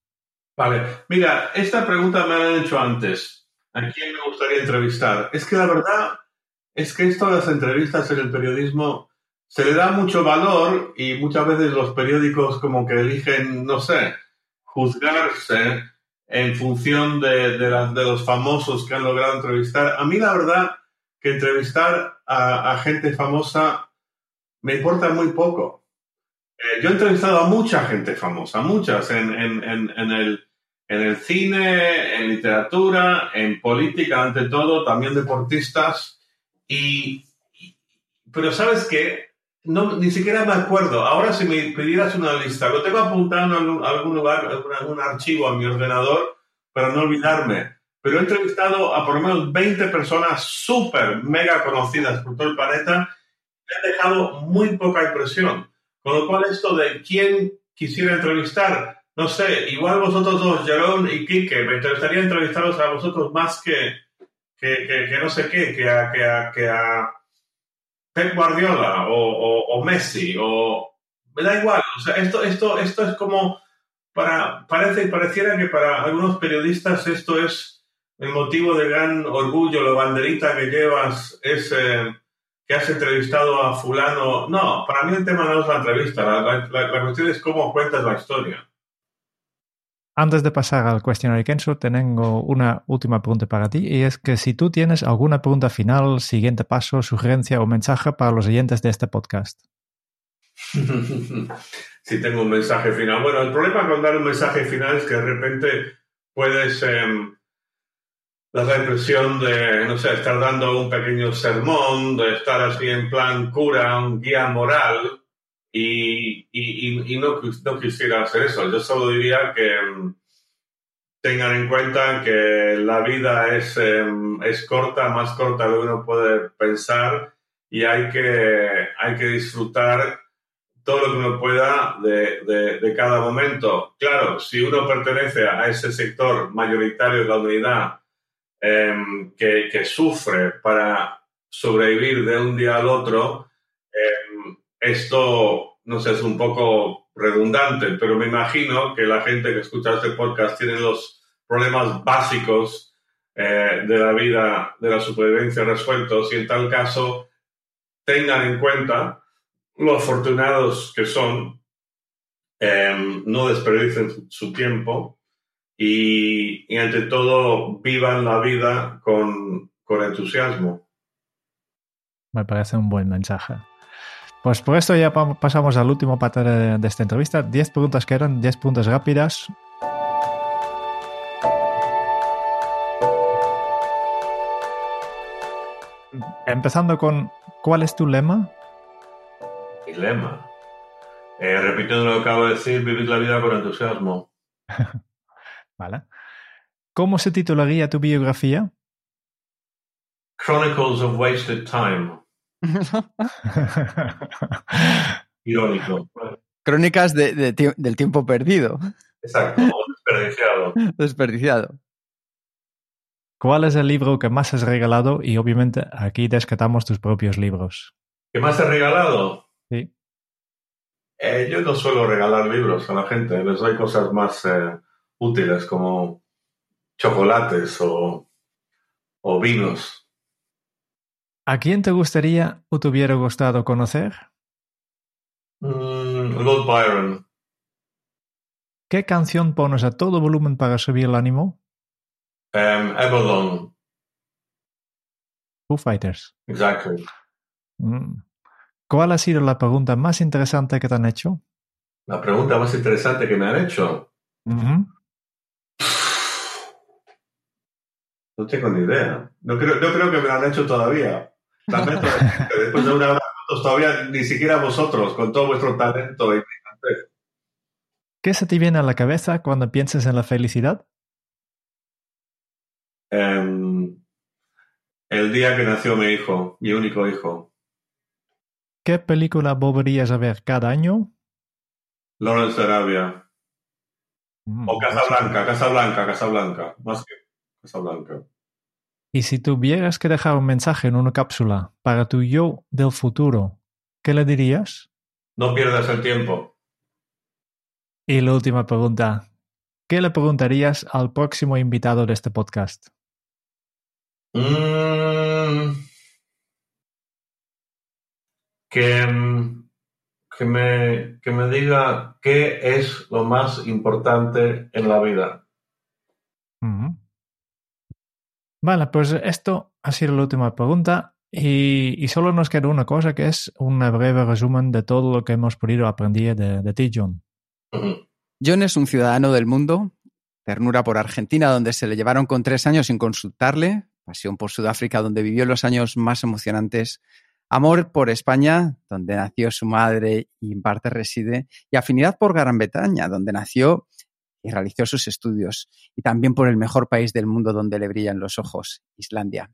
Vale, mira, esta pregunta me la han hecho antes. ¿A quién me gustaría entrevistar? Es que la verdad es que esto de las entrevistas en el periodismo se le da mucho valor y muchas veces los periódicos como que eligen, no sé, juzgarse en función de los famosos que han logrado entrevistar. A mí la verdad que entrevistar a, gente famosa me importa muy poco. Eh, yo he entrevistado a mucha gente famosa, muchas, en, el, en el cine, en literatura, en política, ante todo, también deportistas. Y, pero sabes qué, no, ni siquiera me acuerdo. Ahora si me pidieras una lista, lo tengo apuntado en algún, lugar, en algún archivo a mi ordenador para no olvidarme pero he entrevistado a por lo menos 20 personas súper, mega conocidas por todo el planeta me han dejado muy poca impresión. Con lo cual, esto de quién quisiera entrevistar, no sé, igual vosotros dos, Jerón y Quique, me interesaría entrevistaros a vosotros más que, que, que, no sé qué, que a, que a, que a Pep Guardiola o, o, Messi, o me da igual. O sea, esto, esto, esto es como para, parece, pareciera que para algunos periodistas esto es el motivo de gran orgullo, la banderita que llevas es eh, que has entrevistado a fulano. No, para mí el tema no es la entrevista, la, cuestión es cómo cuentas la historia. Antes de pasar al cuestionario Kenzo, tengo una última pregunta para ti y es que si tú tienes alguna pregunta final, siguiente paso, sugerencia o mensaje para los oyentes de este podcast. si tengo un mensaje final. Bueno, el problema con dar un mensaje final es que de repente puedes em, da la impresión de, no sé, estar dando un pequeño sermón, de estar así en plan cura, un guía moral, y, y, no, no, quisiera hacer eso. Yo solo diría que mm, tengan en cuenta que la vida es, em, es corta, más corta de lo que uno puede pensar, y hay que, hay que disfrutar todo lo que uno pueda de, de, de cada momento. Claro, si uno pertenece a ese sector mayoritario de la humanidad, em, que, sufre para sobrevivir de un día al otro, em, esto, no sé, es un poco redundante, pero me imagino que la gente que escucha este podcast tiene los problemas básicos eh, de la vida, de la supervivencia resueltos y en tal caso tengan en cuenta lo afortunados que son, em, no desperdicien su, tiempo y, y, ante todo vivan la vida con, con entusiasmo. Me parece un buen mensaje. Pues por esto ya pasamos al último de, de esta entrevista. 10 preguntas que eran 10 preguntas rápidas. Empezando con, ¿cuál es tu lema? Mi lema. Eh, repitiendo lo que acabo de decir, vivir la vida con entusiasmo. vale. ¿Cómo se titularía tu biografía? Chronicles of Wasted Time. Irónico. Crónicas de, del tiempo perdido. Exacto, desperdiciado. Desperdiciado. ¿Cuál es el libro que más has regalado? Y obviamente aquí descatamos tus propios libros. ¿Qué más has regalado? Sí. Eh, yo no suelo regalar libros a la gente, les doy cosas más eh, útiles como chocolates o, o vinos. ¿A quién te gustaría o te hubiera gustado conocer? Mm, Lord Byron. ¿Qué canción pones a todo volumen para subir el ánimo? Um. Foo Fighters. Exactly. Mm. ¿Cuál ha sido la pregunta más interesante que te han hecho? La pregunta más interesante que me han hecho. Uh -huh. No tengo ni idea. No creo, no creo que me la han hecho todavía. También después de una hora todavía ni siquiera vosotros, con todo vuestro talento y ¿Qué se te viene a la cabeza cuando piensas en la felicidad? Um, el día que nació mi hijo, mi único hijo. ¿Qué película volverías a ver cada año? Lawrence de Arabia. Mm, o Casablanca, Casablanca, Casablanca. Más que Y si tuvieras que dejar un mensaje en una cápsula para tu yo del futuro, ¿qué le dirías? No pierdas el tiempo. Y la última pregunta. ¿Qué le preguntarías al próximo invitado de este podcast? Mm, que, que, me, que me diga qué es lo más importante en la vida. Uh -huh. Vale, pues esto ha sido la última pregunta y, y, solo nos queda una cosa que es un breve resumen de todo lo que hemos podido aprender de, de ti, John. John es un ciudadano del mundo, ternura por Argentina, donde se le llevaron con tres años sin consultarle, pasión por Sudáfrica, donde vivió los años más emocionantes, amor por España, donde nació su madre y en parte reside, y afinidad por Gran Bretaña, donde nació y realizó sus estudios, y también por el mejor país del mundo donde le brillan los ojos, Islandia.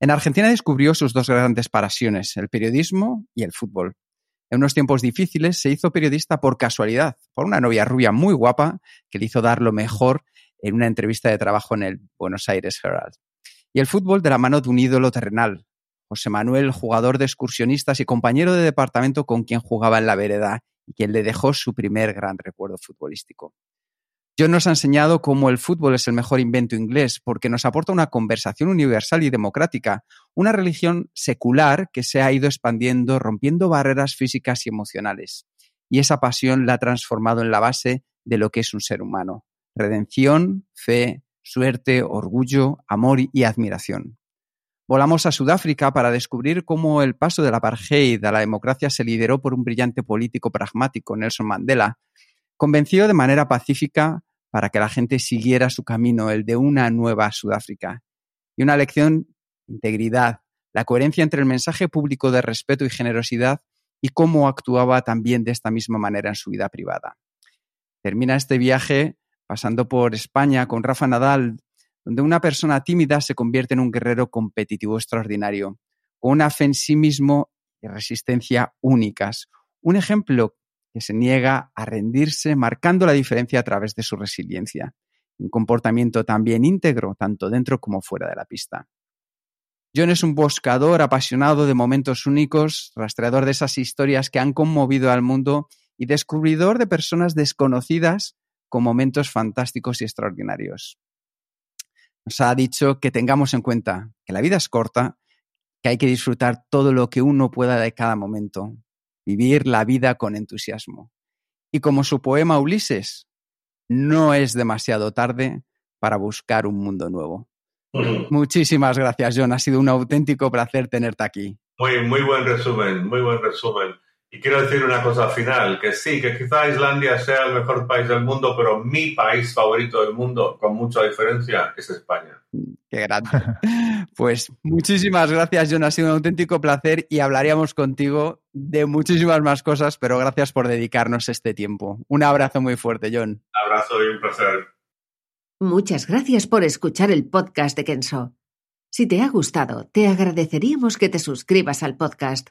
En Argentina descubrió sus dos grandes pasiones, el periodismo y el fútbol. En unos tiempos difíciles se hizo periodista por casualidad, por una novia rubia muy guapa que le hizo dar lo mejor en una entrevista de trabajo en el Buenos Aires Herald y el fútbol de la mano de un ídolo terrenal, José Manuel, jugador de excursionistas y compañero de departamento con quien jugaba en la vereda y quien le dejó su primer gran recuerdo futbolístico. John nos ha enseñado cómo el fútbol es el mejor invento inglés porque nos aporta una conversación universal y democrática, una religión secular que se ha ido expandiendo, rompiendo barreras físicas y emocionales. Y esa pasión la ha transformado en la base de lo que es un ser humano. Redención, fe, suerte, orgullo, amor y admiración. Volamos a Sudáfrica para descubrir cómo el paso del apartheid a la democracia se lideró por un brillante político pragmático, Nelson Mandela, convencido de manera pacífica para que la gente siguiera su camino, el de una nueva Sudáfrica. Y una lección, integridad, la coherencia entre el mensaje público de respeto y generosidad y cómo actuaba también de esta misma manera en su vida privada. Termina este viaje pasando por España con Rafa Nadal, donde una persona tímida se convierte en un guerrero competitivo extraordinario, con una fe en sí mismo y resistencia únicas. Un ejemplo que se niega a rendirse, marcando la diferencia a través de su resiliencia. un comportamiento también íntegro, tanto dentro como fuera de la pista. John es un buscador apasionado de momentos únicos, rastreador de esas historias que han conmovido al mundo y descubridor de personas desconocidas con momentos fantásticos y extraordinarios. Nos ha dicho que tengamos en cuenta que la vida es corta, que hay que disfrutar todo lo que uno pueda de cada momento, vivir la vida con entusiasmo. Y como su poema Ulises, no es demasiado tarde para buscar un mundo nuevo. Muchísimas gracias, John. Ha sido un auténtico placer tenerte aquí. Muy, muy buen resumen, muy buen resumen. Y quiero decir una cosa final, que sí, que quizá Islandia sea el mejor país del mundo, pero mi país favorito del mundo, con mucha diferencia, es España. Qué grande. Pues muchísimas gracias, John. Ha sido un auténtico placer y hablaríamos contigo de muchísimas más cosas, pero gracias por dedicarnos este tiempo. Un abrazo muy fuerte, John. Un abrazo y un placer. Muchas gracias por escuchar el podcast de Kenso. Si te ha gustado, te agradeceríamos que te suscribas al podcast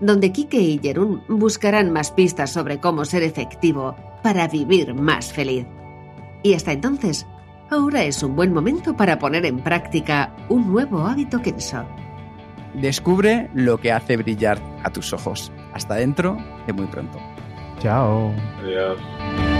donde Kike y Jerún buscarán más pistas sobre cómo ser efectivo para vivir más feliz. Y hasta entonces, ahora es un buen momento para poner en práctica un nuevo hábito Kenso. Descubre lo que hace brillar a tus ojos. Hasta dentro de muy pronto. Chao. Adiós.